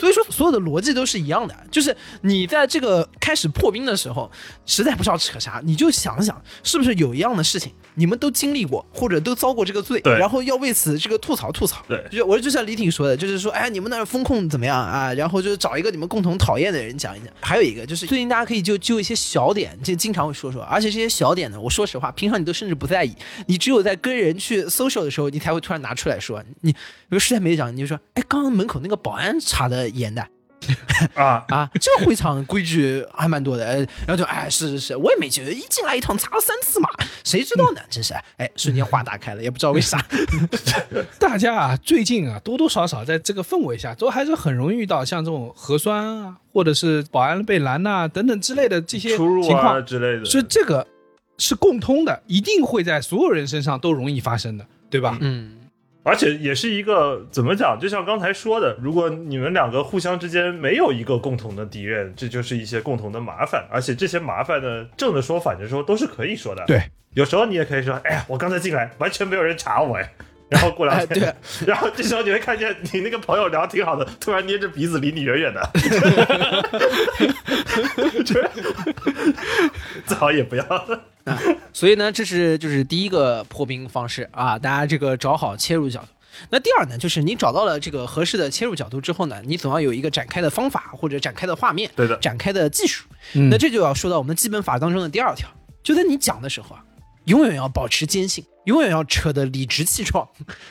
所以说，所有的逻辑都是一样的，就是你在这个开始破冰的时候，实在不知道扯啥，你就想想是不是有一样的事情，你们都经历过，或者都遭过这个罪，然后要为此这个吐槽吐槽。对就我就像李挺说的，就是说，哎，你们那儿风控怎么样啊？然后就是找一个你们共同讨厌的人讲一讲。还有一个就是，最近大家可以就就一些小点，就经常会说说，而且这些小点呢，我说实话，平常你都甚至不在意，你只有在跟人去 social 的时候，你才会突然拿出来说。你比如实在没讲，你就说，哎，刚刚门口那个保安查的严的。啊，啊，这个会场规矩还蛮多的，呃然后就哎，是是是，我也没觉得，一进来一趟查了三次嘛，谁知道呢？真是，哎，瞬间话打开了，也不知道为啥。大家啊，最近啊，多多少少在这个氛围下，都还是很容易遇到像这种核酸啊，或者是保安被拦呐、等等之类的这些出入啊情况，之类的。所以这个是共通的，一定会在所有人身上都容易发生的，对吧？嗯，而且也是一个怎么讲？就像刚才说的，如果你们两个互相之间没有一个共同的敌人，这就是一些共同的麻烦。而且这些麻烦呢，正的说、反着说都是可以说的。对，有时候你也可以说，哎呀，我刚才进来完全没有人查我哎。然后过两哎天，对 然后这时候你会看见你那个朋友聊得挺好的，突然捏着鼻子离你远远的，这 最好也不要。所以呢，这是就是第一个破冰方式啊，大家这个找好切入角度。那第二呢，就是你找到了这个合适的切入角度之后呢，你总要有一个展开的方法或者展开的画面，对的展开的技术。嗯那这就要说到我们的基本法当中的第二条，就在你讲的时候啊，永远要保持坚信，永远要扯得理直气壮，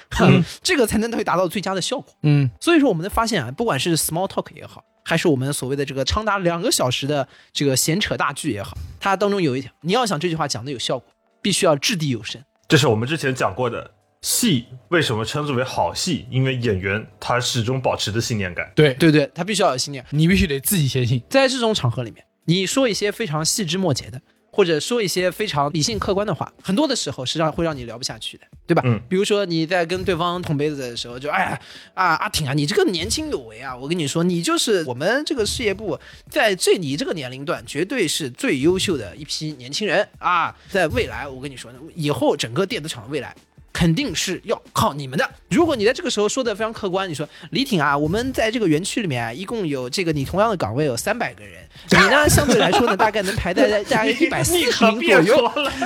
这个才能会达到最佳的效果。嗯所以说，我们的发现啊，不管是 small talk 也好，还是我们所谓的这个长达两个小时的这个闲扯大剧也好，它当中有一条，你要想这句话讲的有效果，必须要掷地有声。这是我们之前讲过的，戏为什么称之为好戏？因为演员他始终保持着信念感。对，对对，他必须要有信念。你必须得自己先信。在这种场合里面，你说一些非常细枝末节的，或者说一些非常理性客观的话，很多的时候实际上会让你聊不下去的，对吧？嗯比如说你在跟对方捅杯子的时候，就哎呀啊阿挺啊，你这个年轻有为啊，我跟你说，你就是我们这个事业部在这你这个年龄段绝对是最优秀的一批年轻人啊，在未来我跟你说，以后整个电子厂的未来。肯定是要靠你们的。如果你在这个时候说的非常客观，你说李挺啊，我们在这个园区里面啊，一共有这个你同样的岗位有三百个人，你呢相对来说呢，大概能排在在 大概一百四十名左右，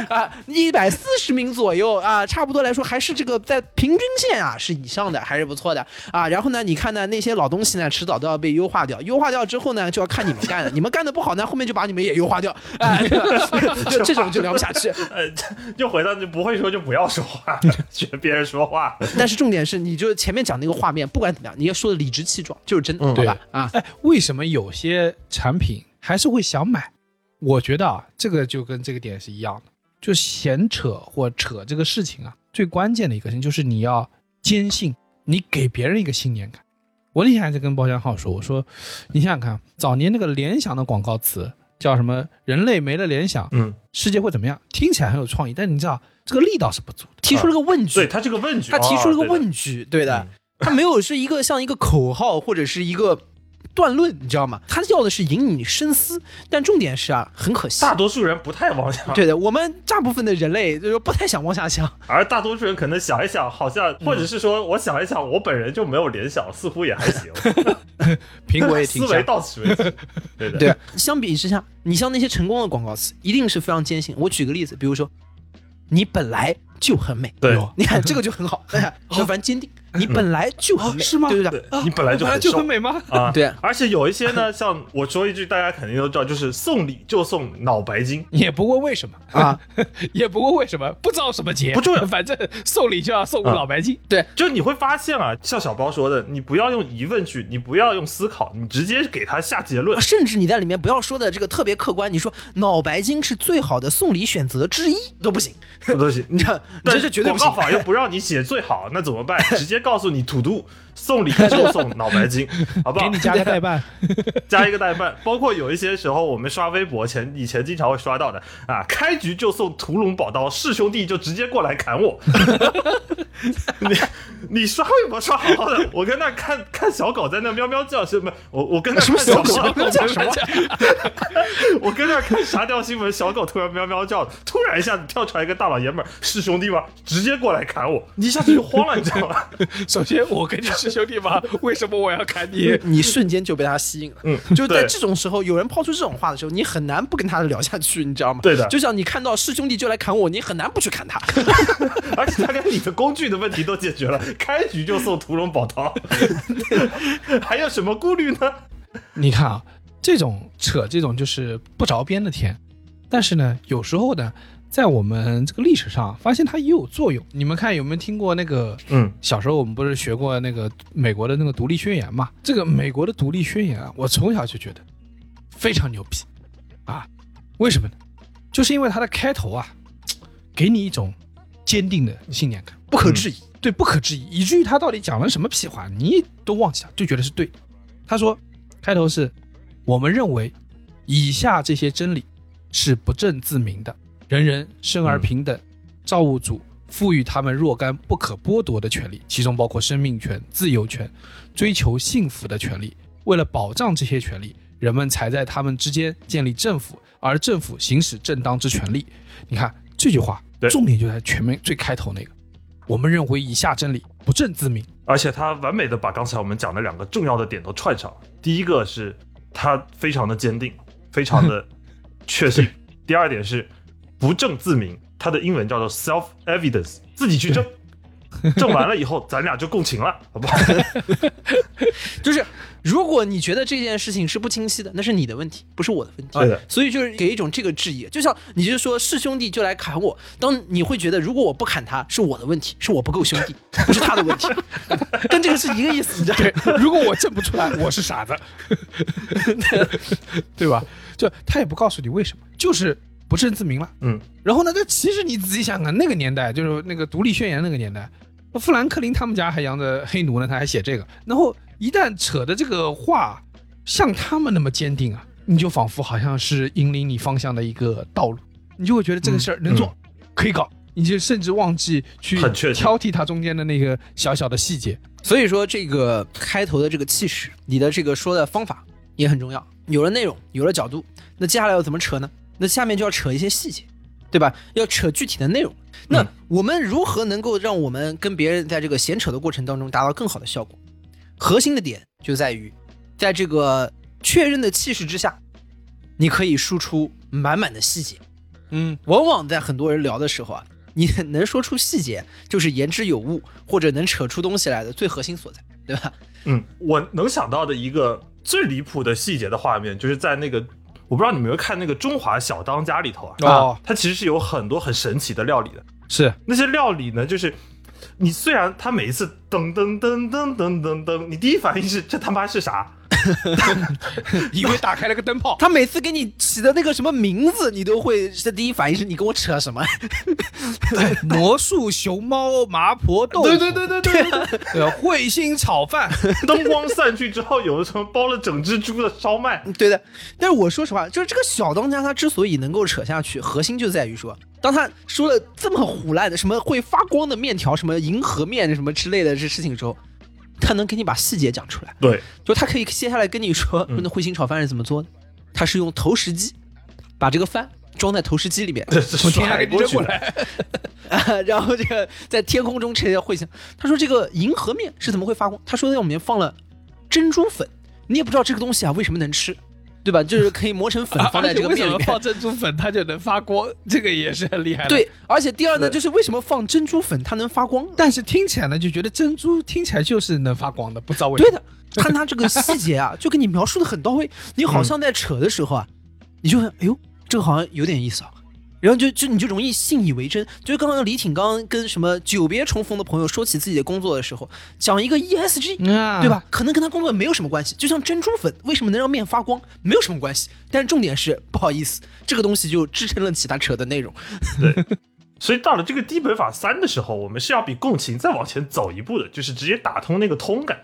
啊，一百四十名左右啊，差不多来说还是这个在平均线啊是以上的，还是不错的啊。然后呢，你看呢那些老东西呢，迟早都要被优化掉，优化掉之后呢，就要看你们干了，你们干的不好呢，后面就把你们也优化掉，哎，就这种就聊不下去。呃，就回到你不会说就不要说话，学别人说话。但是重点是，你就前面讲那个画面，不管怎么样，你要说的理直气壮，就是真的，好对吧？啊，哎，为什么有些产品还是会想买？我觉得啊，这个就跟这个点是一样的，就闲扯或扯这个事情啊，最关键的一个事情就是你要坚信，你给别人一个信念感。我那天还在跟包厢浩说，我说，你想想看，早年那个联想的广告词叫什么？人类没了联想，嗯，世界会怎么样？听起来很有创意，但你知道这个力道是不足的。提出了个问句，对他这个问句，他提出了个哦对的问句，对的嗯，他没有是一个像一个口号或者是一个断论，你知道吗？他要的是引你深思，但重点是啊，很可惜大，多数人不太往下，对的，我们大部分的人类就是不太想往下想，而大多数人可能想一想，好像嗯。或者是说，我想一想，我本人就没有联想，似乎也还行。苹果也挺像，思维到此为止。对的，对，相比之下，你像那些成功的广告词，一定是非常坚信。我举个例子，比如说，你本来就很美，对。有你看这个就很好，哎，非常坚定，你本来就很美，哦是吗对不对？啊你本来就很来就很。美吗？啊，对而且有一些呢，像我说一句，大家肯定都知道，就是送礼就送脑白金。也不问为什么啊，也不问为什么，不知道什么节，不重要 反正送礼就要送啊脑白金。对就你会发现啊，像小包说的，你不要用疑问句，你不要用思考，你直接给他下结论。甚至你在里面不要说的这个特别客观，你说脑白金是最好的送礼选择之一都不行，都不行，你这你但这是绝对不行广告。法又不让你写最好，那怎么办？直接告诉你土都，送礼就送脑白金，好不好？给你加个代办，加一个代办，包括有一些时候我们刷微博前以前经常会刷到的啊，开局就送屠龙宝刀，是兄弟就直接过来砍我。你你刷微博刷好好的，我跟那看看小狗在那喵喵叫，是不？我我跟那看小狗喵喵叫什么？我跟那看沙雕新闻，小狗突然喵喵叫，突然一下子跳出来一个大老爷们儿，是兄弟吗？直接过来砍我，你一下子就慌了，你知道吗？首先我跟你是兄弟吗？为什么我要砍你？你瞬间就被他吸引了。嗯，就在这种时候，有人抛出这种话的时候，你很难不跟他聊下去，你知道吗？对的就像你看到是兄弟就来砍我，你很难不去砍他。而且他连你的工具的问题都解决了，开局就送屠龙宝刀，还有什么顾虑呢？你看啊，这种扯这种就是不着边的天，但是呢，有时候呢，在我们这个历史上发现它也有作用。你们看有没有听过那个？嗯，小时候我们不是学过那个美国的那个独立宣言嘛？这个美国的独立宣言啊，我从小就觉得非常牛逼啊！为什么呢？就是因为它的开头啊，给你一种坚定的信念感。不可置疑。对，不可置疑，以至于他到底讲了什么屁话，你都忘记了，就觉得是对的。他说，开头是我们认为以下这些真理是不证自明的：人人生而平等，造物主赋予他们若干不可剥夺的权利，其中包括生命权、自由权、追求幸福的权利。为了保障这些权利，人们才在他们之间建立政府，而政府行使正当之权利。你看这句话对，重点就在前面最开头那个。我们认为以下真理不正自明。而且他完美的把刚才我们讲的两个重要的点都串上了。第一个是他非常的坚定，非常的 确信；第二点是不证自明，它的英文叫做 self evidence，自己去证。证完了以后，咱俩就共情了，好不好？就是如果你觉得这件事情是不清晰的，那是你的问题，不是我的问题。对的所以就是给一种这个质疑，就像你就说是兄弟就来砍我，当你会觉得如果我不砍他是我的问题，是我不够兄弟，不是他的问题，跟这个是一个意思，你知道吗？对，如果我证不出来，我是傻子，对吧？就他也不告诉你为什么，就是不证自明了。嗯，然后呢，这其实你仔细想想，那个年代就是那个独立宣言那个年代，富兰克林他们家还养着黑奴呢，他还写这个。然后一旦扯的这个话像他们那么坚定啊，你就仿佛好像是引领你方向的一个道路，你就会觉得这个事儿能做，可以搞，你就甚至忘记去很确挑剔它中间的那个小小的细节。所以说这个开头的这个气势，你的这个说的方法也很重要。有了内容，有了角度，那接下来要怎么扯呢？那下面就要扯一些细节，对吧？要扯具体的内容。那嗯我们如何能够让我们跟别人在这个闲扯的过程当中达到更好的效果？核心的点就在于，在这个确认的气势之下，你可以输出满满的细节。嗯，往往在很多人聊的时候啊，你能说出细节，就是言之有物，或者能扯出东西来的最核心所在，对吧？嗯，我能想到的一个最离谱的细节的画面，就是在那个，我不知道你们有没有看那个《中华小当家》里头啊，哦，它其实是有很多很神奇的料理的。是那些料理呢，就是你虽然它每一次噔噔噔噔噔噔噔，你第一反应是这他妈是啥？以为打开了个灯泡，他每次给你起的那个什么名字，你都会是第一反应是你跟我扯什么？魔术熊猫麻婆豆腐，对对对对对彗星炒饭，灯光散去之后，有的时候包了整只猪的烧麦。对的。但是我说实话，就是这个小当家他之所以能够扯下去，核心就在于说，当他说了这么胡烂的什么会发光的面条，什么银河面什么之类的这事情之后，他能给你把细节讲出来。对，就他可以接下来跟你说，说那彗星炒饭是怎么做的？他是用投石机把这个饭装在投石机里面，从天上给扔过来，啊，然后这个在天空中呈现彗星。他说这个银河面是怎么会发光？他说在里面放了珍珠粉，你也不知道这个东西啊为什么能吃，对吧？就是可以磨成粉放在这个而且为什么面里面。放珍珠粉它就能发光？这个也是很厉害的。，对，而且第二呢，就是为什么放珍珠粉它能发光？但是听起来呢，就觉得珍珠听起来就是能发光的，不知道为什么。对的，看它这个细节啊，就给你描述的很到位。你好像在扯的时候啊，你就会哎呦，这个好像有点意思啊。然后就就你就容易信以为真。就是刚刚李挺刚刚跟什么久别重逢的朋友说起自己的工作的时候，讲一个 ESG，啊对？吧？可能跟他工作没有什么关系，就像珍珠粉为什么能让面发光，没有什么关系。但是重点是，不好意思，这个东西就支撑了其他扯的内容。对所以到了这个低本法三的时候，我们是要比共情再往前走一步的，就是直接打通那个通感。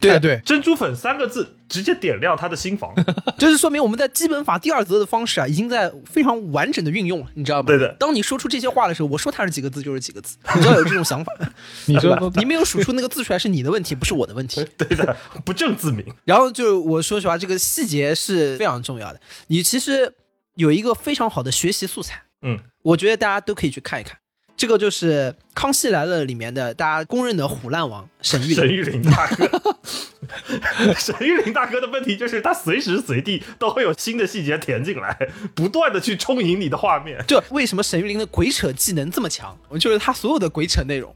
对哎对，珍珠粉三个字直接点亮他的心房。就是说明我们在基本法第二则的方式啊，已经在非常完整的运用了，你知道吗？对的当你说出这些话的时候，我说它是几个字就是几个字，你知道有这种想法。你说都你没有数出那个字出来是你的问题，不是我的问题。对的，不正自明。然后就我说实话，这个细节是非常重要的。你其实有一个非常好的学习素材，嗯，我觉得大家都可以去看一看。这个就是《康熙来了》里面的大家公认的虎烂王沈玉林。沈玉林大哥，沈玉林大哥的问题就是他随时随地都会有新的细节填进来，不断的去充盈你的画面。就为什么沈玉林的鬼扯技能这么强？就是他所有的鬼扯内容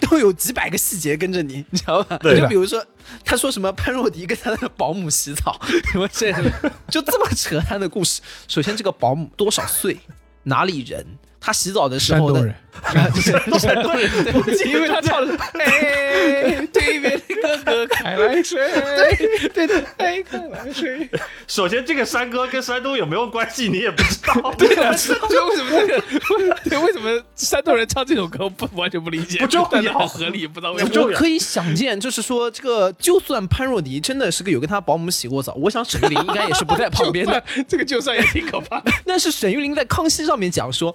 都有几百个细节跟着你，你知道吧？对就比如说，他说什么潘若迪跟他的保姆洗澡，什么这就这么扯他的故事。首先，这个保姆多少岁，哪里人？他洗澡的时候呢山东人，，山东人，对不起，因为他唱的是哎，对面的哥哥开来水，对对对，开来水，首先，这个山歌跟山东有没有关系，你也不知道。对啊，就为什么这个，对，为什么山东人唱这首歌不完全不理解，不重要合理，不知道为什么。不重要我可以想见，就是说，这个就算潘若迪真的是个有跟他保姆洗过澡，我想沈玉琳应该也是不在旁边的。这个就算也挺可怕的。但是沈玉琳在康熙上面讲说，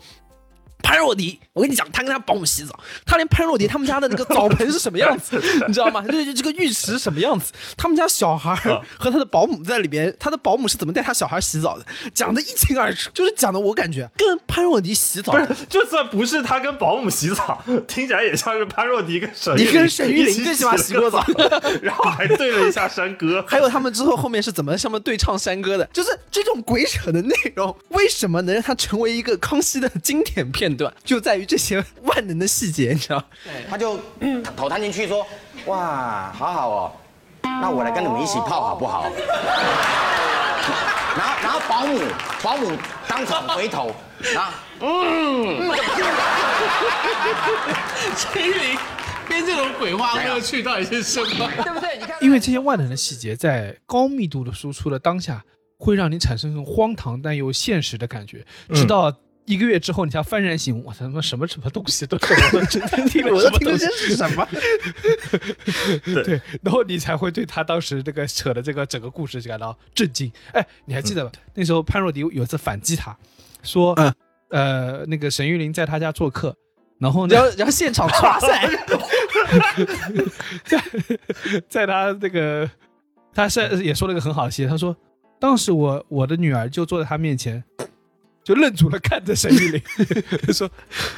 潘若迪，我跟你讲，他跟他保姆洗澡，他连潘若迪 他们家的那个澡盆是什么样子，你知道吗？就就这个浴池什么样子，他们家小孩和他的保姆在里边，他的保姆是怎么带他小孩洗澡的，讲的一清二楚，就是讲的我感觉跟潘若迪洗澡不是，就算不是他跟保姆洗澡，听起来也像是潘若迪跟沈你跟沈玉琳最起码洗过澡 然后还对了一下山歌。还有他们之后后面是怎么上面对唱山歌的，就是这种鬼扯的内容，为什么能让他成为一个康熙的经典片段，就在于这些万能的细节，你知道？他就头探进去说：“哇，好好哦，那我来跟你们一起泡好不好？” 然后，然后保姆保姆当场回头，然后陈玉玲编这种鬼话乐趣到底是什么？对不对？你看，因为这些万能的细节在高密度的输出的当下，会让你产生一种荒唐但又现实的感觉，直到。一个月之后，你才幡然醒悟，我他妈什么什么东西都懂，我真听了我什么东西都听的这是什么？对，然后你才会对他当时这个扯的这个整个故事感到震惊。哎，你还记得吧？那时候潘若迪有一次反击他，说，嗯呃，那个沈玉琳在他家做客，然后呢然，后然后现场夸赛，在在他那个，他是也说了一个很好的戏，他说，当时我我的女儿就坐在他面前。就愣住了，看着沈玉琳，说：“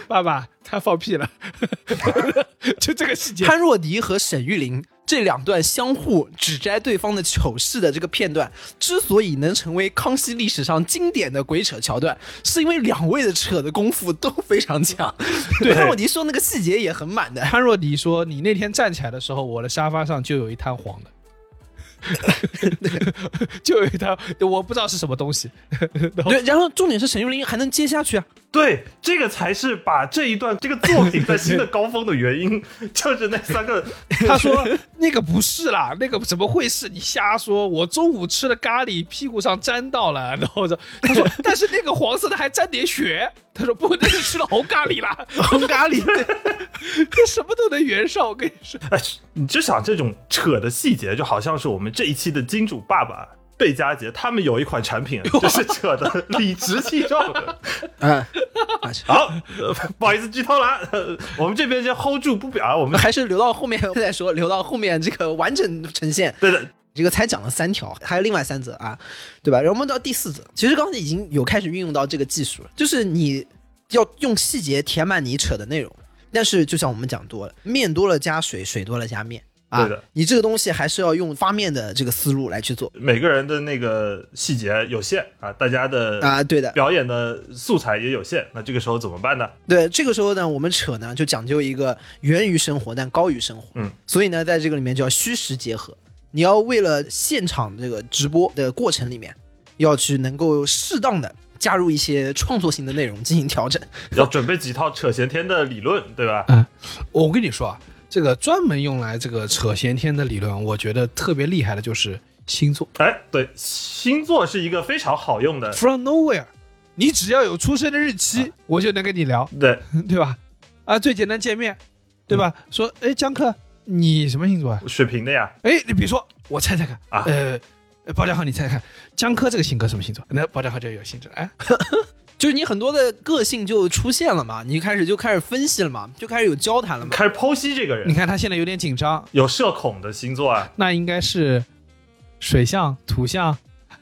爸爸，他放屁了。”就这个细节，潘若迪和沈玉琳这两段相互指摘对方的糗事的这个片段，之所以能成为康熙历史上经典的鬼扯桥段，是因为两位的扯的功夫都非常强。对，潘若迪说那个细节也很满的。潘若迪说：“你那天站起来的时候，我的沙发上就有一滩黄的。” 就有一套，我不知道是什么东西。然后，然后重点是沈玉琳还能接下去啊，对，这个才是把这一段这个作品在新的高峰的原因，就是那三个他说那个不是啦，那个怎么会是？你瞎说！我中午吃的咖喱屁股上沾到了，然后说他说，但是那个黄色的还沾点血。他说不，那是吃了红咖喱啦，红咖喱。这什么都能圆上，我跟你说。哎，你就想这种扯的细节，就好像是我们这一期的金主爸爸贝佳杰，他们有一款产品就是扯的理直气壮的。嗯，好、呃不好意思剧透了我们这边先 hold 住不表啊，我们还是留到后面再说，留到后面这个完整呈现。对的，这个才讲了三条，还有另外三则啊，对吧？然后我们到第四则，其实刚才已经有开始运用到这个技术了，就是你要用细节填满你扯的内容。但是就像我们讲多了，面多了加水，水多了加面啊。对的，你这个东西还是要用发面的这个思路来去做每个人的那个细节有限啊，大家的啊。对的，表演的素材也有限，那这个时候怎么办呢？对，这个时候呢，我们扯呢就讲究一个源于生活但高于生活。嗯，所以呢，在这个里面就要虚实结合。你要为了现场这个直播的过程里面，要去能够适当的加入一些创作性的内容进行调整。要准备几套扯闲天的理论，对吧？嗯我跟你说啊，这个专门用来这个扯闲天的理论，我觉得特别厉害的就是星座。哎，对，星座是一个非常好用的，From nowhere，你只要有出生的日期，我就能跟你聊，对，对吧？啊，最简单见面，对吧？说，哎，江克，你什么星座啊？水瓶的呀，哎，你比如说，我猜猜看啊呃，呃包家浩，你猜猜看，江科这个性格什么星座？那包家浩就有兴致了，哎，就是你很多的个性就出现了嘛，你一开始就开始分析了嘛，就开始有交谈了嘛。开始剖析这个人你，看他现在有点紧张，有社恐的星座啊，那应该是水象、土象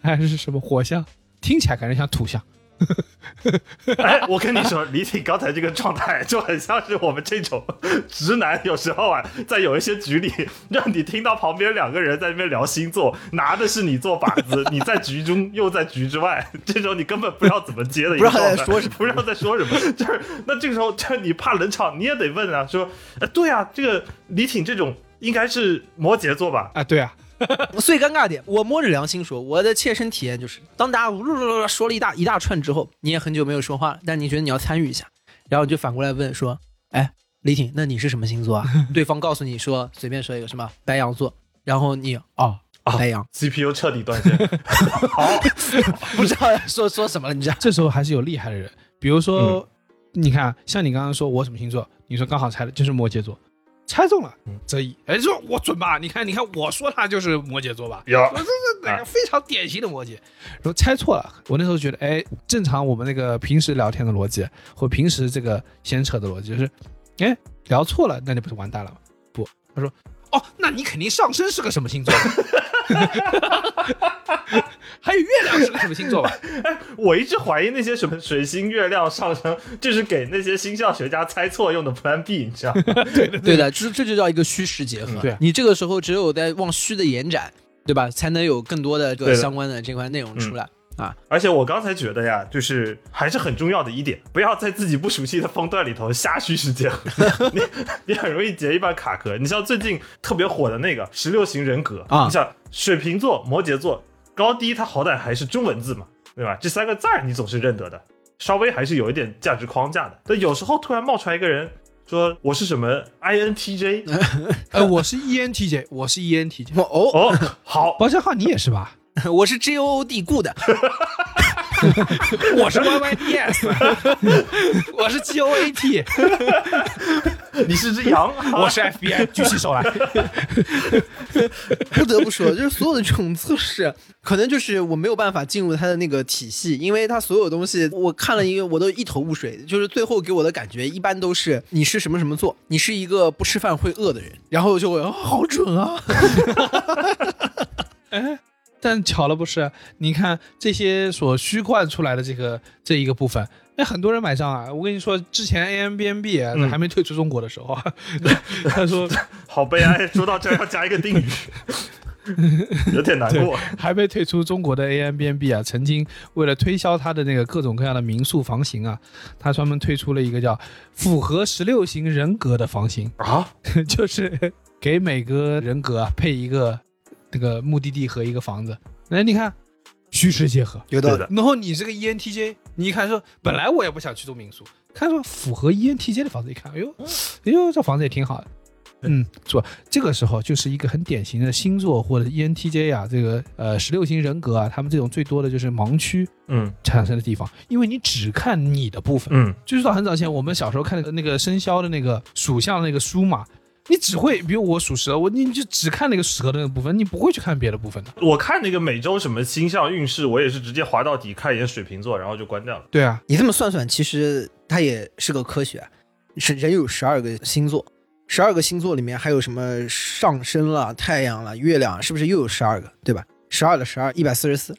还是什么火象？听起来感觉像土象。哎，我跟你说，李挺刚才这个状态就很像是我们这种直男，有时候啊，在有一些局里，让你听到旁边两个人在那边聊星座，拿的是你做靶子，你在局中又在局之外，这时候你根本不知道怎么接的一个不知道状态，在说什么。不知道在说什么，就是那这个时候，就是你怕冷场，你也得问啊，说，哎，对啊，这个李挺这种应该是摩羯座吧？啊，对啊，最尴尬点，我摸着良心说，我的切身体验就是，当大家呜噜噜噜噜说了一大一大串之后，你也很久没有说话了，但你觉得你要参与一下，然后你就反过来问说，哎，李挺，那你是什么星座啊？对方告诉你说，随便说一个什么白羊座，然后你哦啊白羊，CPU 彻底断线，好，不知道要说说什么了，你知道？这时候还是有厉害的人，比如说，你看，像你刚刚说我什么星座，你说刚好猜的就是摩羯座，猜中了，这一，哎，说我准吧？你看，你看，我说他就是摩羯座吧？有我这是哪个非常典型的摩羯。说猜错了，我那时候觉得，哎，正常我们那个平时聊天的逻辑，或平时这个闲扯的逻辑，就是，哎，聊错了，那你不是完蛋了吗？不，他说，哦，那你肯定上升是个什么星座？还有月亮是个什么星座吧？我一直怀疑那些什么水星、月亮上升，就是给那些星象学家猜错用的 Plan B，你知道吗？对的，这这就叫一个虚实结合。对你这个时候只有在往虚的延展，对吧？才能有更多的这个相关的这块内容出来。啊，而且我刚才觉得呀，就是还是很重要的一点，不要在自己不熟悉的方段里头瞎虚实结合，你你很容易结一半卡壳。你像最近特别火的那个十六型人格啊你像水瓶座、摩羯座、高低，它好歹还是中文字嘛，对吧？这三个字儿你总是认得的，稍微还是有一点价值框架的。但有时候突然冒出来一个人说我是什么 INTJ，呃，我是 ENTJ，我是 ENTJ。哦，哦，好，包厢号你也是吧？我是 G O O D good，我是 YYDS，我是 GOAT，你是只羊，我是 FBI，举起手来。不得不说，就是所有的这种测试，可能就是我没有办法进入它的那个体系，因为它所有东西我看了一个，我都一头雾水。就是最后给我的感觉，一般都是你是什么什么座，你是一个不吃饭会饿的人，然后就会、哦、好准啊。哎，但巧了不是？你看这些所虚幻出来的这个这一个部分，那很多人买账啊。我跟你说，之前 A M B N B 啊嗯还没退出中国的时候啊，他说 好悲哀。说到这要加一个定语，有点难过。还没退出中国的 A M B N B 啊，曾经为了推销它的那个各种各样的民宿房型啊，他专门推出了一个叫符合十六型人格的房型，啊，就是给每个人格啊配一个那个目的地和一个房子。哎，你看，虚实结合。有道理然后你这个 E ENTJ，你一看说，本来我也不想去住民宿，看说符合 E ENTJ 的房子，一看，哎呦，哎呦，这房子也挺好的。嗯，是吧这个时候就是一个很典型的星座或者 E ENTJ 啊，这个呃十六型人格啊，他们这种最多的就是盲区嗯产生的地方，因为你只看你的部分。嗯，就是到很早前，我们小时候看的那个生肖的那个属相那个书嘛，你只会，比如我属蛇，我你就只看那个蛇的那个部分，你不会去看别的部分的。我看那个每周什么星象运势，我也是直接滑到底看一眼水瓶座，然后就关掉了。对啊，你这么算算，其实它也是个科学。是人有十二个星座，十二个星座里面还有什么上升了、太阳了、月亮，是不是又有十二个？对吧？十二的十二，一百四十四，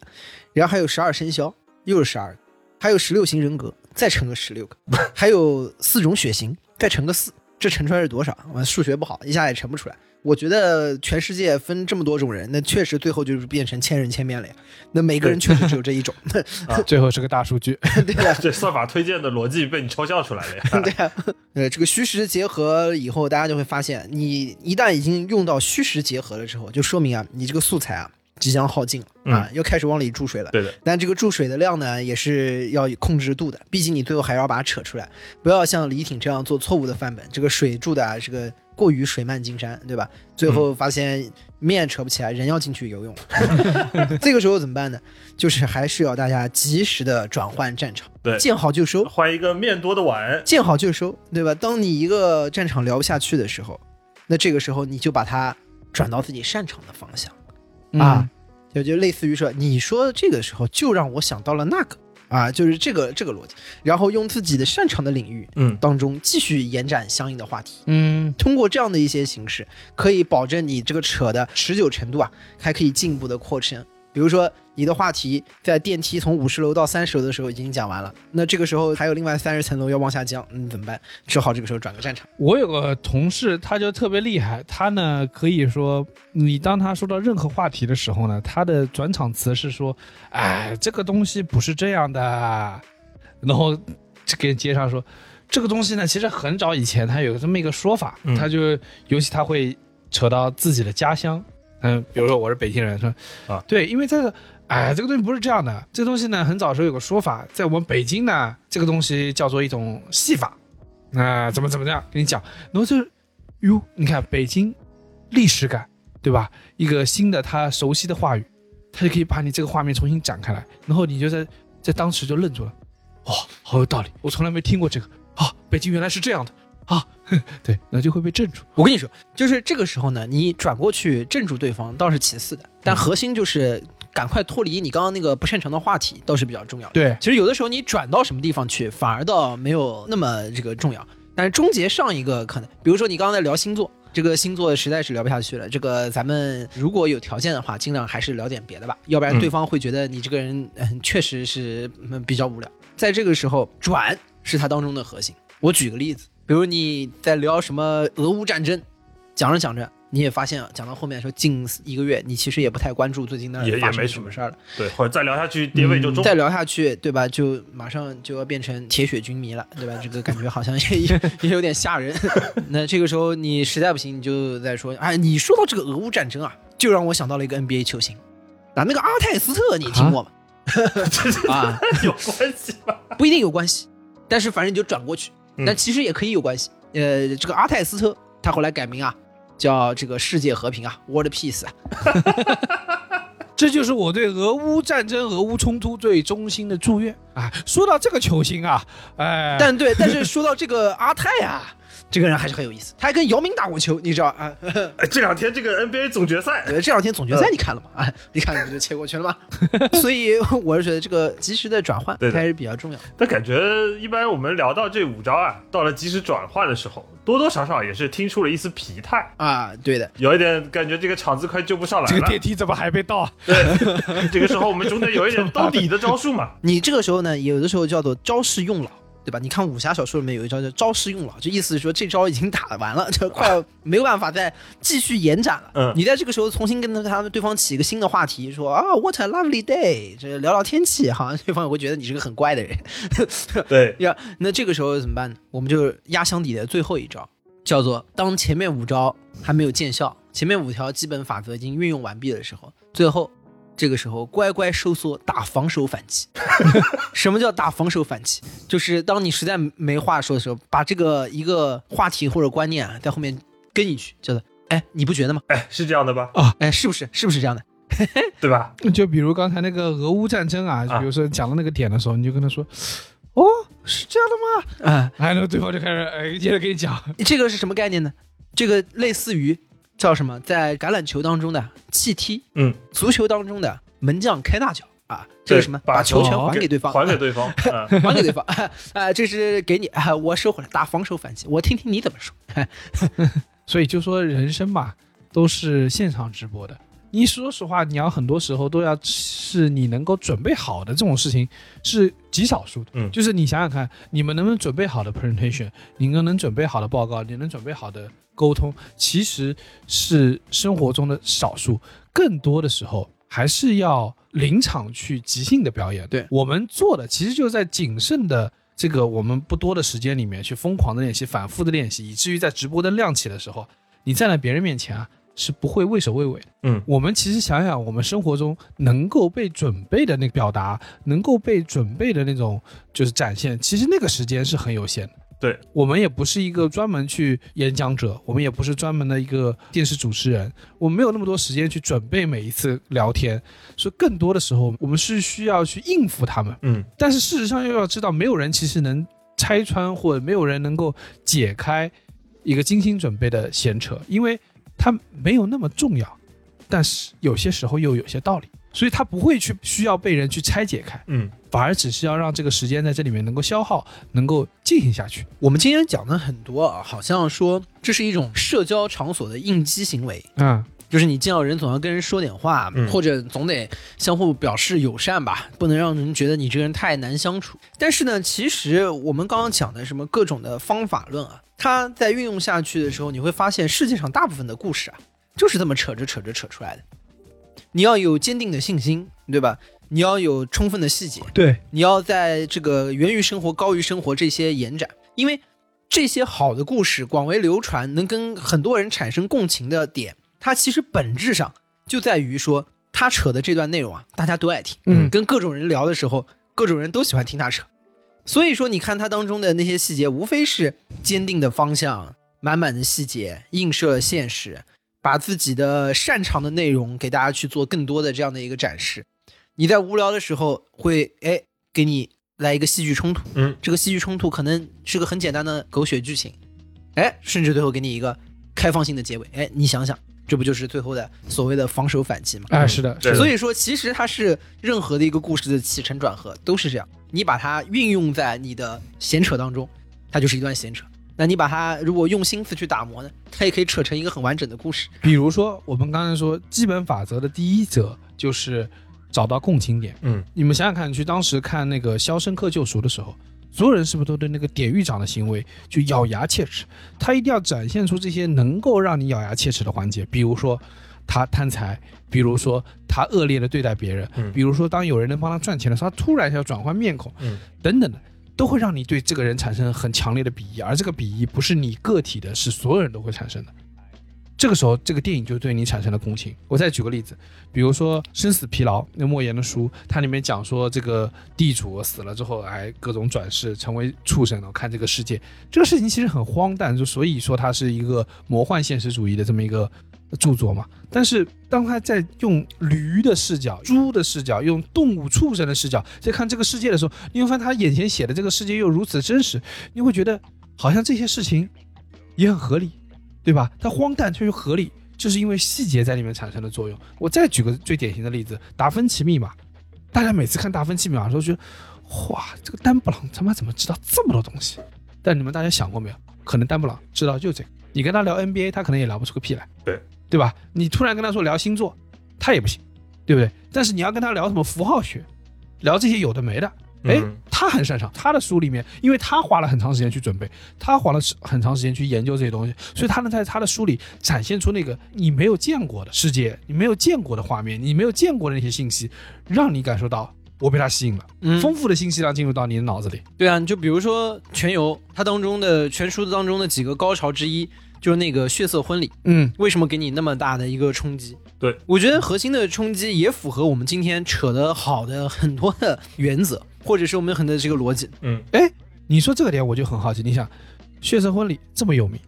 然后还有十二生肖，又是十二个，还有十六型人格，再乘个十六个，还有四种血型，再乘个四，这乘出来是多少？我数学不好，一下也乘不出来。我觉得全世界分这么多种人，那确实最后就是变成千人千面了呀。那每个人确实 只有这一种，最后是个大数据。对的。这算法推荐的逻辑被你抽象出来了呀。对啊，呃，这个虚实结合以后，大家就会发现，你一旦已经用到虚实结合了之后，就说明啊，你这个素材啊即将耗尽了啊，又开始往里注水了。对的，但这个注水的量呢，也是要控制度的，毕竟你最后还要把它扯出来，不要像李挺这样做错误的范本。这个水注的啊，这个过于水漫金山，对吧？最后发现面扯不起来，人要进去游泳，这个时候怎么办呢？就是还是要大家及时的转换战场，对见好就收。换一个面多的碗。见好就收，对吧？当你一个战场聊不下去的时候，那这个时候你就把它转到自己擅长的方向啊，就就类似于说，你说这个时候就让我想到了那个啊，就是这个这个逻辑，然后用自己的擅长的领域嗯，当中继续延展相应的话题。嗯，通过这样的一些形式，可以保证你这个扯的持久程度啊，还可以进一步的扩伸。比如说，你的话题在电梯从五十楼到三十楼的时候已经讲完了，那这个时候还有另外三十层楼要往下降，嗯，怎么办？只好这个时候转个战场。我有个同事，他就特别厉害，他呢可以说，你当他说到任何话题的时候呢，他的转场词是说，哎，这个东西不是这样的，然后就给接上说，这个东西呢，其实很早以前他有这么一个说法，他就尤其他会扯到自己的家乡，嗯，比如说我是北京人，说啊对，因为这个。哎，这个东西不是这样的。这个东西呢，很早时候有个说法，在我们北京呢，这个东西叫做一种戏法，啊、怎么怎么样跟你讲，然后就是，哟，你看北京历史感，对吧？一个新的他熟悉的话语，他就可以把你这个画面重新展开来，然后你就在在当时就愣住了，哦，好有道理，我从来没听过这个啊，北京原来是这样的啊，对，那就会被镇住。我跟你说，就是这个时候呢，你转过去镇住对方倒是其次的，但核心就是赶快脱离你刚刚那个不擅长的话题，倒是比较重要的。对，其实有的时候你转到什么地方去，反而倒没有那么这个重要。但是终结上一个可能，比如说你刚刚在聊星座，这个星座实在是聊不下去了。这个咱们如果有条件的话，尽量还是聊点别的吧，要不然嗯对方会觉得你这个人嗯确实是嗯比较无聊。在这个时候转是它当中的核心。我举个例子，比如你在聊什么俄乌战争，讲着讲着。你也发现啊，讲到后面说近一个月，你其实也不太关注最近那也也没什么事儿了。对，或者再聊下去跌位就中。再聊下去，对吧？就马上就要变成铁血军迷了，对吧？这个感觉好像也也也有点吓人。那这个时候你实在不行，你就在说，哎，你说到这个俄乌战争啊，就让我想到了一个 NBA 球星，啊，那个阿泰斯特，你听过吗？啊，有关系吗？不一定有关系，但是反正你就转过去，嗯但其实也可以有关系。呃，这个阿泰斯特他后来改名啊，叫这个世界和平啊，World Peace 啊。这就是我对俄乌战争、俄乌冲突最衷心的祝愿啊！说到这个球星啊，哎，但对，但是说到这个阿泰啊，这个人还是很有意思，他还跟姚明打过球，你知道啊？哎，这两天这个 NBA 总决赛，呃，这两天总决赛你看了吗？啊，你看不就切过去了吗？所以我是觉得这个及时的转换对还是比较重要。但感觉一般我们聊到这五招啊，到了及时转换的时候，多多少少也是听出了一丝疲态，啊，对的，有一点感觉这个场子快救不上来了这个。电梯怎么还没到？这个时候我们总得有一点兜底的招数嘛。你这个时候呢，有的时候叫做招式用老，对吧？你看武侠小说里面有一招叫招式用了，就意思是说这招已经打完了，就快要没有办法再继续延展了。嗯你在这个时候重新跟他们对方起一个新的话题，说啊，What a lovely day，这聊聊天气，好像对方也会觉得你是个很怪的人。对，呀，那这个时候怎么办呢？我们就压箱底的最后一招，叫做当前面五招还没有见效，前面五条基本法则已经运用完毕的时候，最后这个时候乖乖收缩，打防守反击。什么叫打防守反击？就是当你实在没话说的时候，把这个一个话题或者观念啊，在后面跟一句，叫做哎，你不觉得吗？哎，是这样的吧？啊哎，是不是？是不是这样的？对吧？就比如刚才那个俄乌战争啊，啊比如说讲到那个点的时候，你就跟他说：“哦，是这样的吗啊、？”哎，然后对方就开始哎，接着跟你讲，这个是什么概念呢？这个类似于叫什么，在橄榄球当中的弃踢，嗯，足球当中的门将开大脚啊，这个什么，把把球权还给对方，还给对方。嗯还给对方，啊，这是给你啊，我收回来，打防守反击，我听听你怎么说。所以就说人生吧，都是现场直播的。你说实话，你要很多时候都要是你能够准备好的这种事情是极少数的。嗯就是你想想看，你们能不能准备好的 presentation，你能能准备好的报告，你能准备好的沟通，其实是生活中的少数，更多的时候还是要临场去即兴的表演。对我们做的其实就在谨慎的。这个我们不多的时间里面去疯狂的练习、反复的练习，以至于在直播灯亮起的时候，你站在别人面前啊，是不会畏首畏尾的。嗯，我们其实想想，我们生活中能够被准备的那个表达，能够被准备的那种就是展现，其实那个时间是很有限的。对，我们也不是一个专门去演讲者，我们也不是专门的一个电视主持人，我们没有那么多时间去准备每一次聊天，所以更多的时候我们是需要去应付他们。嗯，但是事实上又要知道，没有人其实能拆穿，或者没有人能够解开一个精心准备的闲扯，因为它没有那么重要，但是有些时候又有些道理，所以它不会去需要被人去拆解开，嗯，反而只是要让这个时间在这里面能够消耗，能够进行下去。我们今天讲的很多啊，好像说这是一种社交场所的应激行为，嗯，就是你见到人总要跟人说点话，嗯或者总得相互表示友善吧，不能让人觉得你这个人太难相处。但是呢，其实我们刚刚讲的什么各种的方法论啊，它在运用下去的时候，你会发现世界上大部分的故事啊，就是这么扯着扯着扯出来的。你要有坚定的信心，对吧？你要有充分的细节，对，你要在这个源于生活、高于生活这些延展，因为这些好的故事广为流传，能跟很多人产生共情的点，它其实本质上就在于说，他扯的这段内容啊，大家都爱听，嗯跟各种人聊的时候，各种人都喜欢听他扯。所以说，你看它当中的那些细节，无非是坚定的方向、满满的细节、映射现实，把自己的擅长的内容给大家去做更多的这样的一个展示。你在无聊的时候会哎给你来一个戏剧冲突，嗯，这个戏剧冲突可能是个很简单的狗血剧情，哎，甚至最后给你一个开放性的结尾，哎，你想想，这不就是最后的所谓的防守反击吗？哎，是的，对所以说，其实它是任何的一个故事的起承转合都是这样，你把它运用在你的闲扯当中，它就是一段闲扯。那你把它如果用心思去打磨呢，它也可以扯成一个很完整的故事。比如说我们刚才说基本法则的第一则就是找到共情点。嗯，你们想想看，去当时看那个《肖申克救赎》的时候，所有人是不是都对那个典狱长的行为就咬牙切齿？他一定要展现出这些能够让你咬牙切齿的环节，比如说他贪财，比如说他恶劣的对待别人，嗯比如说当有人能帮他赚钱的时候，他突然要转换面孔，嗯等等的。都会让你对这个人产生很强烈的鄙夷，而这个鄙夷不是你个体的，是所有人都会产生的。这个时候，这个电影就对你产生了共情。我再举个例子，比如说《生死疲劳》那莫言的书，它里面讲说这个地主死了之后，还各种转世成为畜生了，看这个世界。这个事情其实很荒诞，就所以说它是一个魔幻现实主义的这么一个著作嘛。但是当他在用驴的视角、猪的视角、用动物畜生的视角在看这个世界的时候，你会发现他眼前写的这个世界又如此真实，你会觉得好像这些事情也很合理，对吧？它荒诞却又合理，就是因为细节在里面产生的作用。我再举个最典型的例子，《达芬奇密码》，大家每次看《达芬奇密码》的时候，觉得哇，这个丹布朗他妈怎么知道这么多东西？但你们大家想过没有？可能丹布朗知道就这个，你跟他聊 NBA，他可能也聊不出个屁来，对对吧？你突然跟他说聊星座，他也不行，对不对？但是你要跟他聊什么符号学，聊这些有的没的，哎嗯，他很擅长。他的书里面，因为他花了很长时间去准备，他花了很长时间去研究这些东西，所以他能在他的书里展现出那个你没有见过的世界，你没有见过的画面，你没有见过的那些信息，让你感受到我被他吸引了，嗯丰富的信息量进入到你的脑子里。对啊，就比如说《全游》，它当中的全书当中的几个高潮之一，就是那个血色婚礼，嗯，为什么给你那么大的一个冲击？对我觉得核心的冲击也符合我们今天扯的好的很多的原则，或者是我们很多的这个逻辑。嗯，哎你说这个点我就很好奇，你想《血色婚礼》这么有名，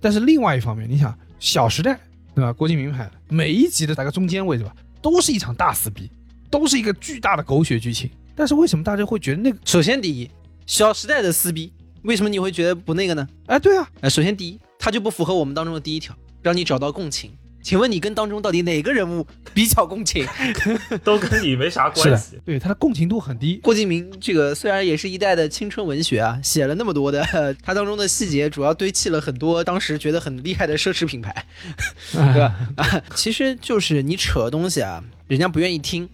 但是另外一方面，你想《小时代》对吧？郭敬明拍的，每一集的大概中间位置吧，都是一场大撕逼，都是一个巨大的狗血剧情。但是为什么大家会觉得那个？首先，第一，《小时代》的撕逼，为什么你会觉得不那个呢？哎，对啊，哎，首先第一，它就不符合我们当中的第一条，让你找到共情。请问你跟当中到底哪个人物比较共情？都跟你没啥关系。，对他的共情度很低。郭敬明这个虽然也是一代的青春文学啊，写了那么多的，他当中的细节主要堆砌了很多当时觉得很厉害的奢侈品牌，对吧？啊，其实就是你扯东西啊，人家不愿意听，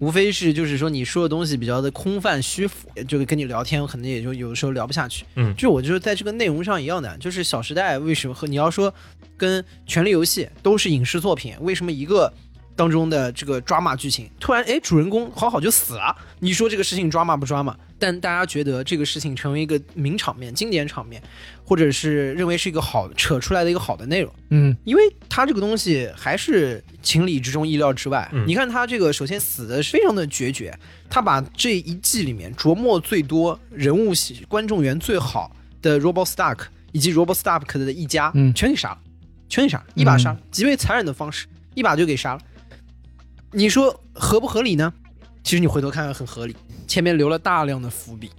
无非是就是说你说的东西比较的空泛虚浮，就是跟你聊天可能也就有的时候聊不下去。嗯就我就是在这个内容上一样的，就是《小时代》为什么和你要说跟《权力游戏》都是影视作品，为什么一个？当中的这个抓马剧情，突然哎，主人公好好就死了。你说这个事情抓马不抓马？但大家觉得这个事情成为一个名场面、经典场面，或者是认为是一个好扯出来的一个好的内容，嗯，因为他这个东西还是情理之中、意料之外。嗯你看他这个，首先死的非常的决绝，他把这一季里面琢磨最多、人物喜观众缘最好的 Robo Stark 以及 Robo Stark 的一家，嗯全给杀了，全给杀了，一把杀了，极为残忍的方式，一把就给杀了。你说合不合理呢？其实你回头看看很合理，前面留了大量的伏笔，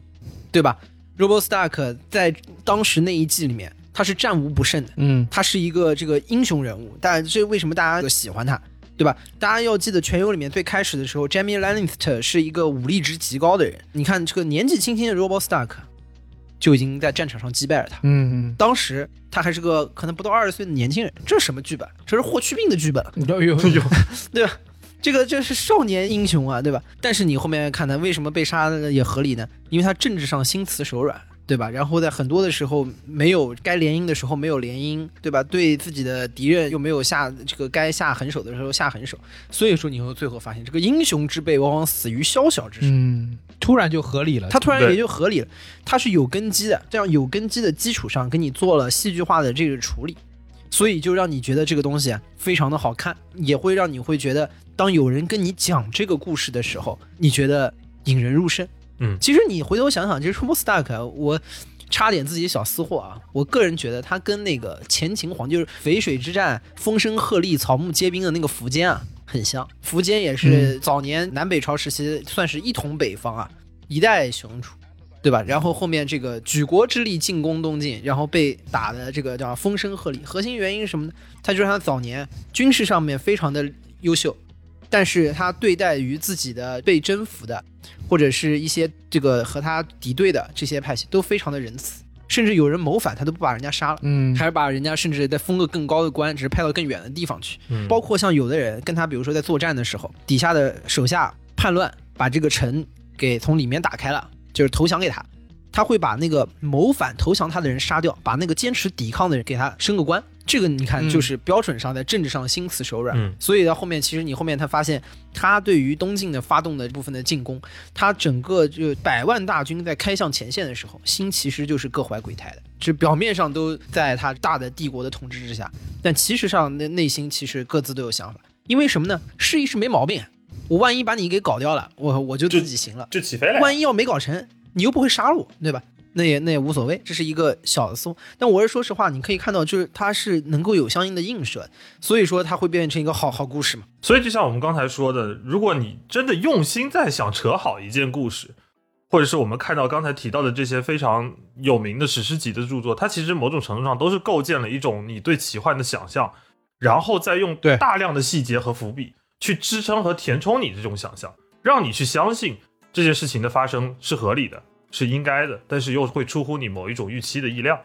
对吧？Robo Stark 在当时那一季里面，他是战无不胜的，嗯，他是一个这个英雄人物，但这为什么大家喜欢他，对吧？大家要记得《全游》里面最开始的时候，Jamie Lannister 是一个武力值极高的人。你看这个年纪轻轻的 Robo Stark 就已经在战场上击败了他。嗯嗯当时他还是个可能不到二十岁的年轻人，这是什么剧本？这是霍去病的剧本，嗯，有有有，对吧？这个这是少年英雄啊，对吧？但是你后面看他为什么被杀的也合理呢？因为他政治上心慈手软，对吧？然后在很多的时候没有该联姻的时候没有联姻，对吧？对自己的敌人又没有下这个该下狠手的时候下狠手，所以说你会最后发现，这个英雄之辈往往死于宵小之手。嗯，突然就合理了。他突然也就合理了，他是有根基的，这样有根基的基础上，给你做了戏剧化的这个处理，所以就让你觉得这个东西啊非常的好看，也会让你会觉得，当有人跟你讲这个故事的时候，你觉得引人入胜。嗯其实你回头想想，其实 Robo Stark，我差点自己小私货啊，我个人觉得他跟那个前秦皇就是淝水之战风声鹤唳、草木皆兵的那个苻坚啊，很像。苻坚也是早年南北朝时期算是一统北方啊，一代雄主。对吧？然后后面这个举国之力进攻东晋，然后被打的这个叫风声鹤唳。核心原因是什么呢？他就是他早年军事上面非常的优秀，但是他对待于自己的被征服的，或者是一些这个和他敌对的这些派系都非常的仁慈，甚至有人谋反，他都不把人家杀了。嗯还是把人家甚至再封个更高的官，只是派到更远的地方去。嗯包括像有的人跟他，比如说在作战的时候，底下的手下叛乱，把这个城给从里面打开了，就是投降给他，他会把那个谋反投降他的人杀掉，把那个坚持抵抗的人给他升个官。这个你看，嗯就是标准上在政治上心慈手软。嗯所以到后面，其实你后面他发现，他对于东晋的发动的部分的进攻，他整个就百万大军在开向前线的时候，心其实就是各怀鬼胎的，就表面上都在他大的帝国的统治之下，但其实上那内心其实各自都有想法。因为什么呢？试一试没毛病，我万一把你给搞掉了，我我就自己行了。就起飞了。万一要没搞成，你又不会杀我，对吧？那也那也无所谓，这是一个小的松。但我是说实话，你可以看到，就是它是能够有相应的映射，所以说它会变成一个好好故事嘛。所以就像我们刚才说的，如果你真的用心在想扯好一件故事，或者是我们看到刚才提到的这些非常有名的史诗级的著作，它其实某种程度上都是构建了一种你对奇幻的想象，然后再用对大量的细节和伏笔去支撑和填充你这种想象，让你去相信这件事情的发生是合理的，是应该的，但是又会出乎你某一种预期的意料。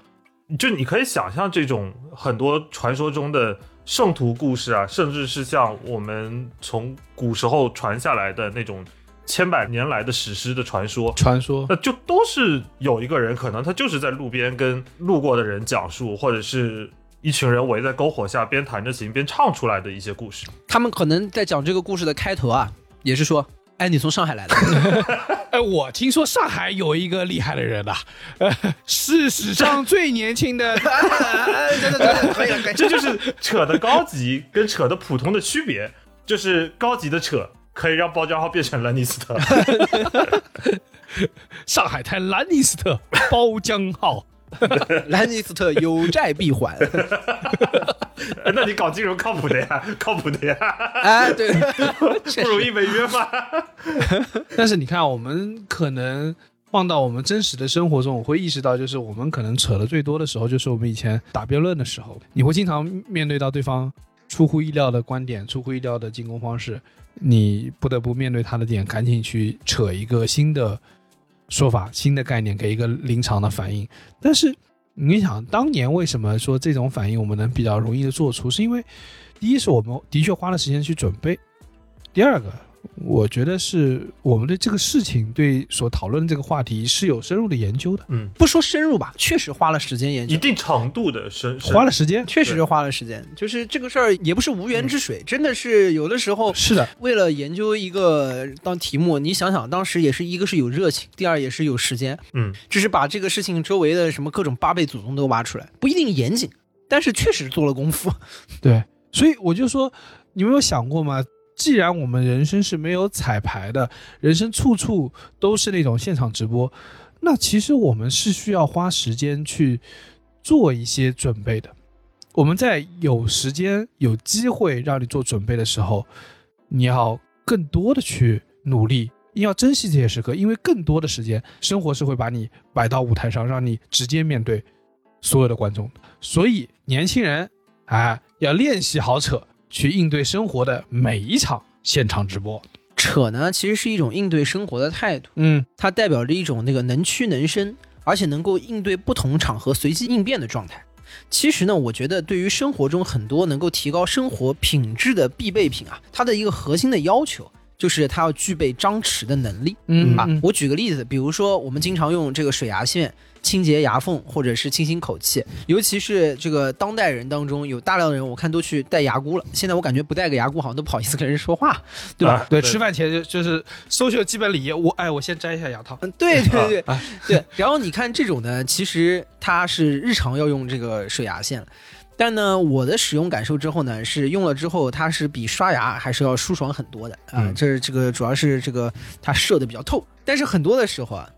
就你可以想象这种很多传说中的圣徒故事啊，甚至是像我们从古时候传下来的那种千百年来的史诗的传说，传说，那就都是有一个人，可能他就是在路边跟路过的人讲述，或者是一群人围在篝火下边弹着琴边唱出来的一些故事。他们可能在讲这个故事的开头啊，也是说，哎，你从上海来的，哎，我听说上海有一个厉害的人呐、呃，是史上最年轻的，对对对，可以了，可以。这就是扯的高级跟扯的普通的区别，就是高级的扯可以让包浆号变成兰尼斯特，上海滩兰尼斯特包浆号。兰尼斯特有债必还。哎 那你搞金融靠谱的呀，靠谱的呀，哎，对，不容易违约吗？但是你看，我们可能放到我们真实的生活中，我会意识到，就是我们可能扯的最多的时候，就是我们以前打辩论的时候，你会经常面对到对方出乎意料的观点、出乎意料的进攻方式，你不得不面对他的点，赶紧去扯一个新的说法、新的概念，给一个临场的反应。但是你想，当年为什么说这种反应我们能比较容易的做出？是因为第一是我们的确花了时间去准备，第二个，我觉得是我们对这个事情、对所讨论的这个话题是有深入的研究的，嗯，不说深入吧，确实花了时间研究一。定长度的深，深花了时间。确实是花了时间，就是这个事儿也不是无源之水，真的是有的时候是的，为了研究一个当题目，你想想，当时也是一个是有热情，第二也是有时间，嗯，只是把这个事情周围的什么各种八辈祖宗都挖出来，不一定严谨，但是确实做了功夫。对，所以我就说，你没有想过吗？既然我们人生是没有彩排的，人生处处都是那种现场直播，那其实我们是需要花时间去做一些准备的。我们在有时间、有机会让你做准备的时候，你要更多的去努力，要珍惜这些时刻，因为更多的时间，生活是会把你摆到舞台上，让你直接面对所有的观众。所以，年轻人啊，要练习好扯，去应对生活的每一场现场直播。扯呢，其实是一种应对生活的态度，嗯，它代表着一种那个能屈能伸，而且能够应对不同场合随机应变的状态。其实呢，我觉得对于生活中很多能够提高生活品质的必备品啊，它的一个核心的要求就是它要具备张弛的能力。嗯啊，我举个例子，比如说我们经常用这个水牙线清洁牙缝，或者是清新口气，尤其是这个当代人当中有大量的人，我看都去戴牙箍了。现在我感觉不戴个牙箍好像都不好意思跟人说话，对吧？啊对，吃饭前就就是搜秀基本礼仪，我哎，我先摘一下牙套。嗯，对对对、啊对。然后你看这种呢，其实它是日常要用这个水牙线了。但呢，我的使用感受之后呢，是用了之后，它是比刷牙还是要舒爽很多的啊。嗯这是这个主要是这个它射的比较透，但是很多的时候啊，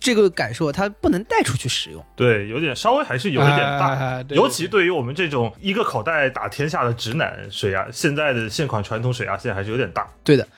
这个感受它不能带出去使用。对，有点稍微还是有一点大。尤其对于我们这种一个口袋打天下的直男，水牙现在的现款传统水牙线还是有点大。对的，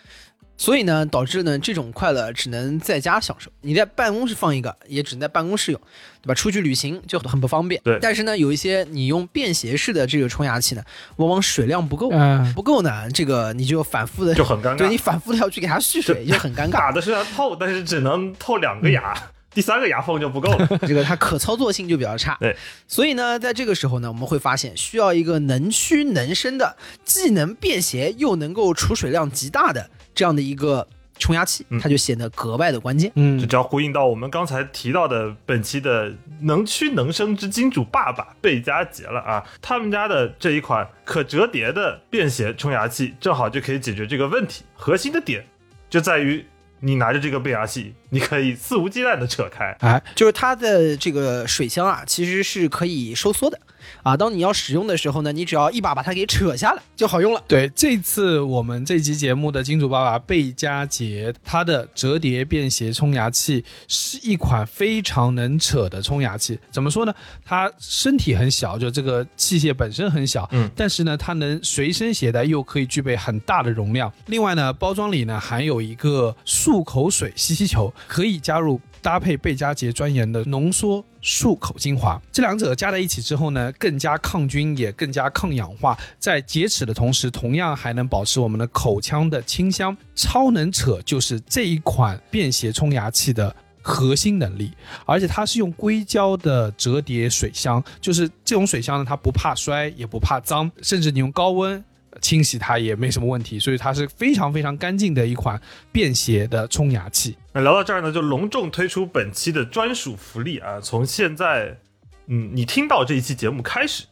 所以呢，导致呢这种快乐只能在家享受。你在办公室放一个，也只能在办公室用，对吧？出去旅行就很不方便。对但是呢，有一些你用便携式的这个冲牙器呢，往往水量不够，嗯不够呢，这个你就反复的就很尴尬对你反复的要去给它蓄水，就很尴尬。打的虽然透，但是只能透两个牙，第三个牙缝就不够了。这个它可操作性就比较差。对，所以呢，在这个时候呢，我们会发现需要一个能屈能伸的，既能便携又能够储水量极大的这样的一个冲牙器，嗯它就显得格外的关键。嗯这，只要呼应到我们刚才提到的本期的能屈能伸之金主爸爸贝佳杰了啊！他们家的这一款可折叠的便携冲牙器，正好就可以解决这个问题。核心的点就在于你拿着这个变压器，你可以肆无忌惮的扯开。哎，就是它的这个水箱啊，其实是可以收缩的啊。当你要使用的时候呢，你只要一把把它给扯下来就好用了。对，这次我们这期节目的金主爸爸贝佳杰，它的折叠便携冲牙器是一款非常能扯的冲牙器。怎么说呢？它身体很小，就这个器械本身很小，嗯，但是呢，它能随身携带，又可以具备很大的容量。另外呢，包装里呢含有一个漱口水吸吸球，可以加入搭配贝佳杰专研的浓缩漱口精华，这两者加在一起之后呢，更加抗菌，也更加抗氧化，在洁齿的同时，同样还能保持我们的口腔的清香。超能扯就是这一款便携冲牙器的。核心能力，而且它是用硅胶的折叠水箱，就是这种水箱呢，它不怕摔，也不怕脏，甚至你用高温清洗它也没什么问题，所以它是非常非常干净的一款便携的冲牙器。那聊到这儿呢，就隆重推出本期的专属福利啊！从现在，嗯，你听到这一期节目开始，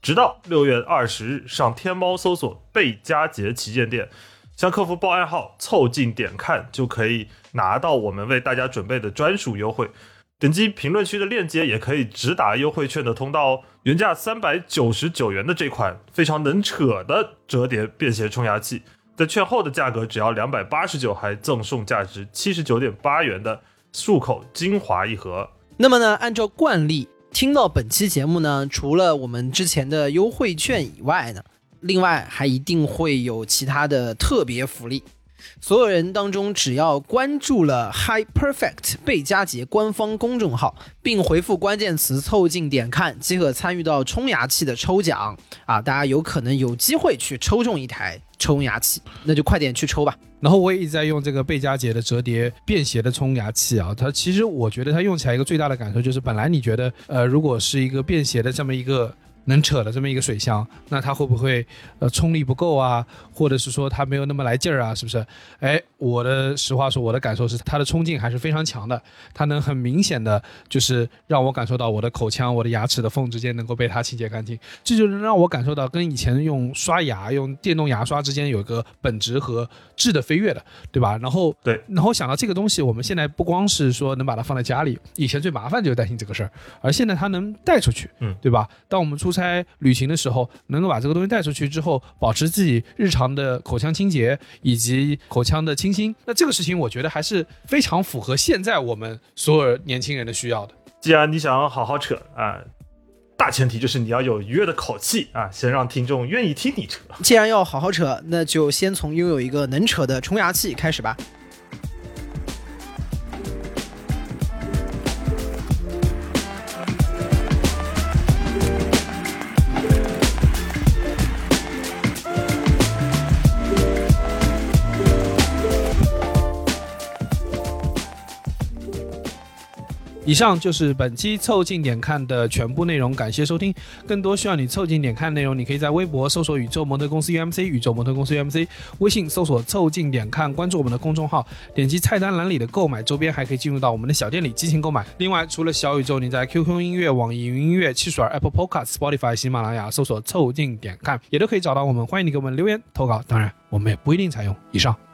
直到六月二十日，上天猫搜索“贝佳杰旗舰店”，向客服报暗号“凑近点看”，就可以拿到我们为大家准备的专属优惠。点击评论区的链接，也可以直达优惠券的通道哦。原价三百九十九元的这款非常能扯的折叠便携冲牙器，在券后的价格只要两百八十九，还赠送价值七十九点八元的漱口精华一盒。那么呢，按照惯例，听到本期节目呢，除了我们之前的优惠券以外呢，另外还一定会有其他的特别福利。所有人当中，只要关注了 High Perfect 贝佳杰官方公众号，并回复关键词“凑近点看”，即可参与到冲牙器的抽奖啊！大家有可能有机会去抽中一台冲牙器，那就快点去抽吧。然后我也一直在用这个贝佳杰的折叠便携的冲牙器啊，它其实我觉得它用起来一个最大的感受就是，本来你觉得呃，如果是一个便携的这么一个能扯的这么一个水箱，那它会不会呃冲力不够啊，或者是说它没有那么来劲儿啊，是不是？哎，我的实话说，我的感受是它的冲劲还是非常强的，它能很明显的就是让我感受到我的口腔、我的牙齿的缝之间能够被它清洁干净，这就能让我感受到跟以前用刷牙、用电动牙刷之间有一个本质和质的飞跃的，对吧？然后对，然后想到这个东西，我们现在不光是说能把它放在家里，以前最麻烦就是担心这个事儿，而现在它能带出去，嗯，对吧？当我们出差旅行的时候，能够把这个东西带出去之后，保持自己日常的口腔清洁以及口腔的清新，那这个事情我觉得还是非常符合现在我们所有年轻人的需要的。既然你想好好扯啊，大前提就是你要有愉悦的口气啊，先让听众愿意听你扯。既然要好好扯，那就先从拥有一个能扯的冲牙器开始吧。以上就是本期凑近点看的全部内容，感谢收听。更多需要你凑近点看的内容，你可以在微博搜索“宇宙模特公司 UMC”，宇宙模特公司 UMC，微信搜索“凑近点看”，关注我们的公众号，点击菜单栏里的购买周边，还可以进入到我们的小店里激情购买。另外，除了小宇宙，你在 QQ 音乐、网易云音乐、汽水儿、Apple Podcast、Spotify、喜马拉雅搜索“凑近点看”，也都可以找到我们。欢迎你给我们留言投稿，当然我们也不一定采用。以上。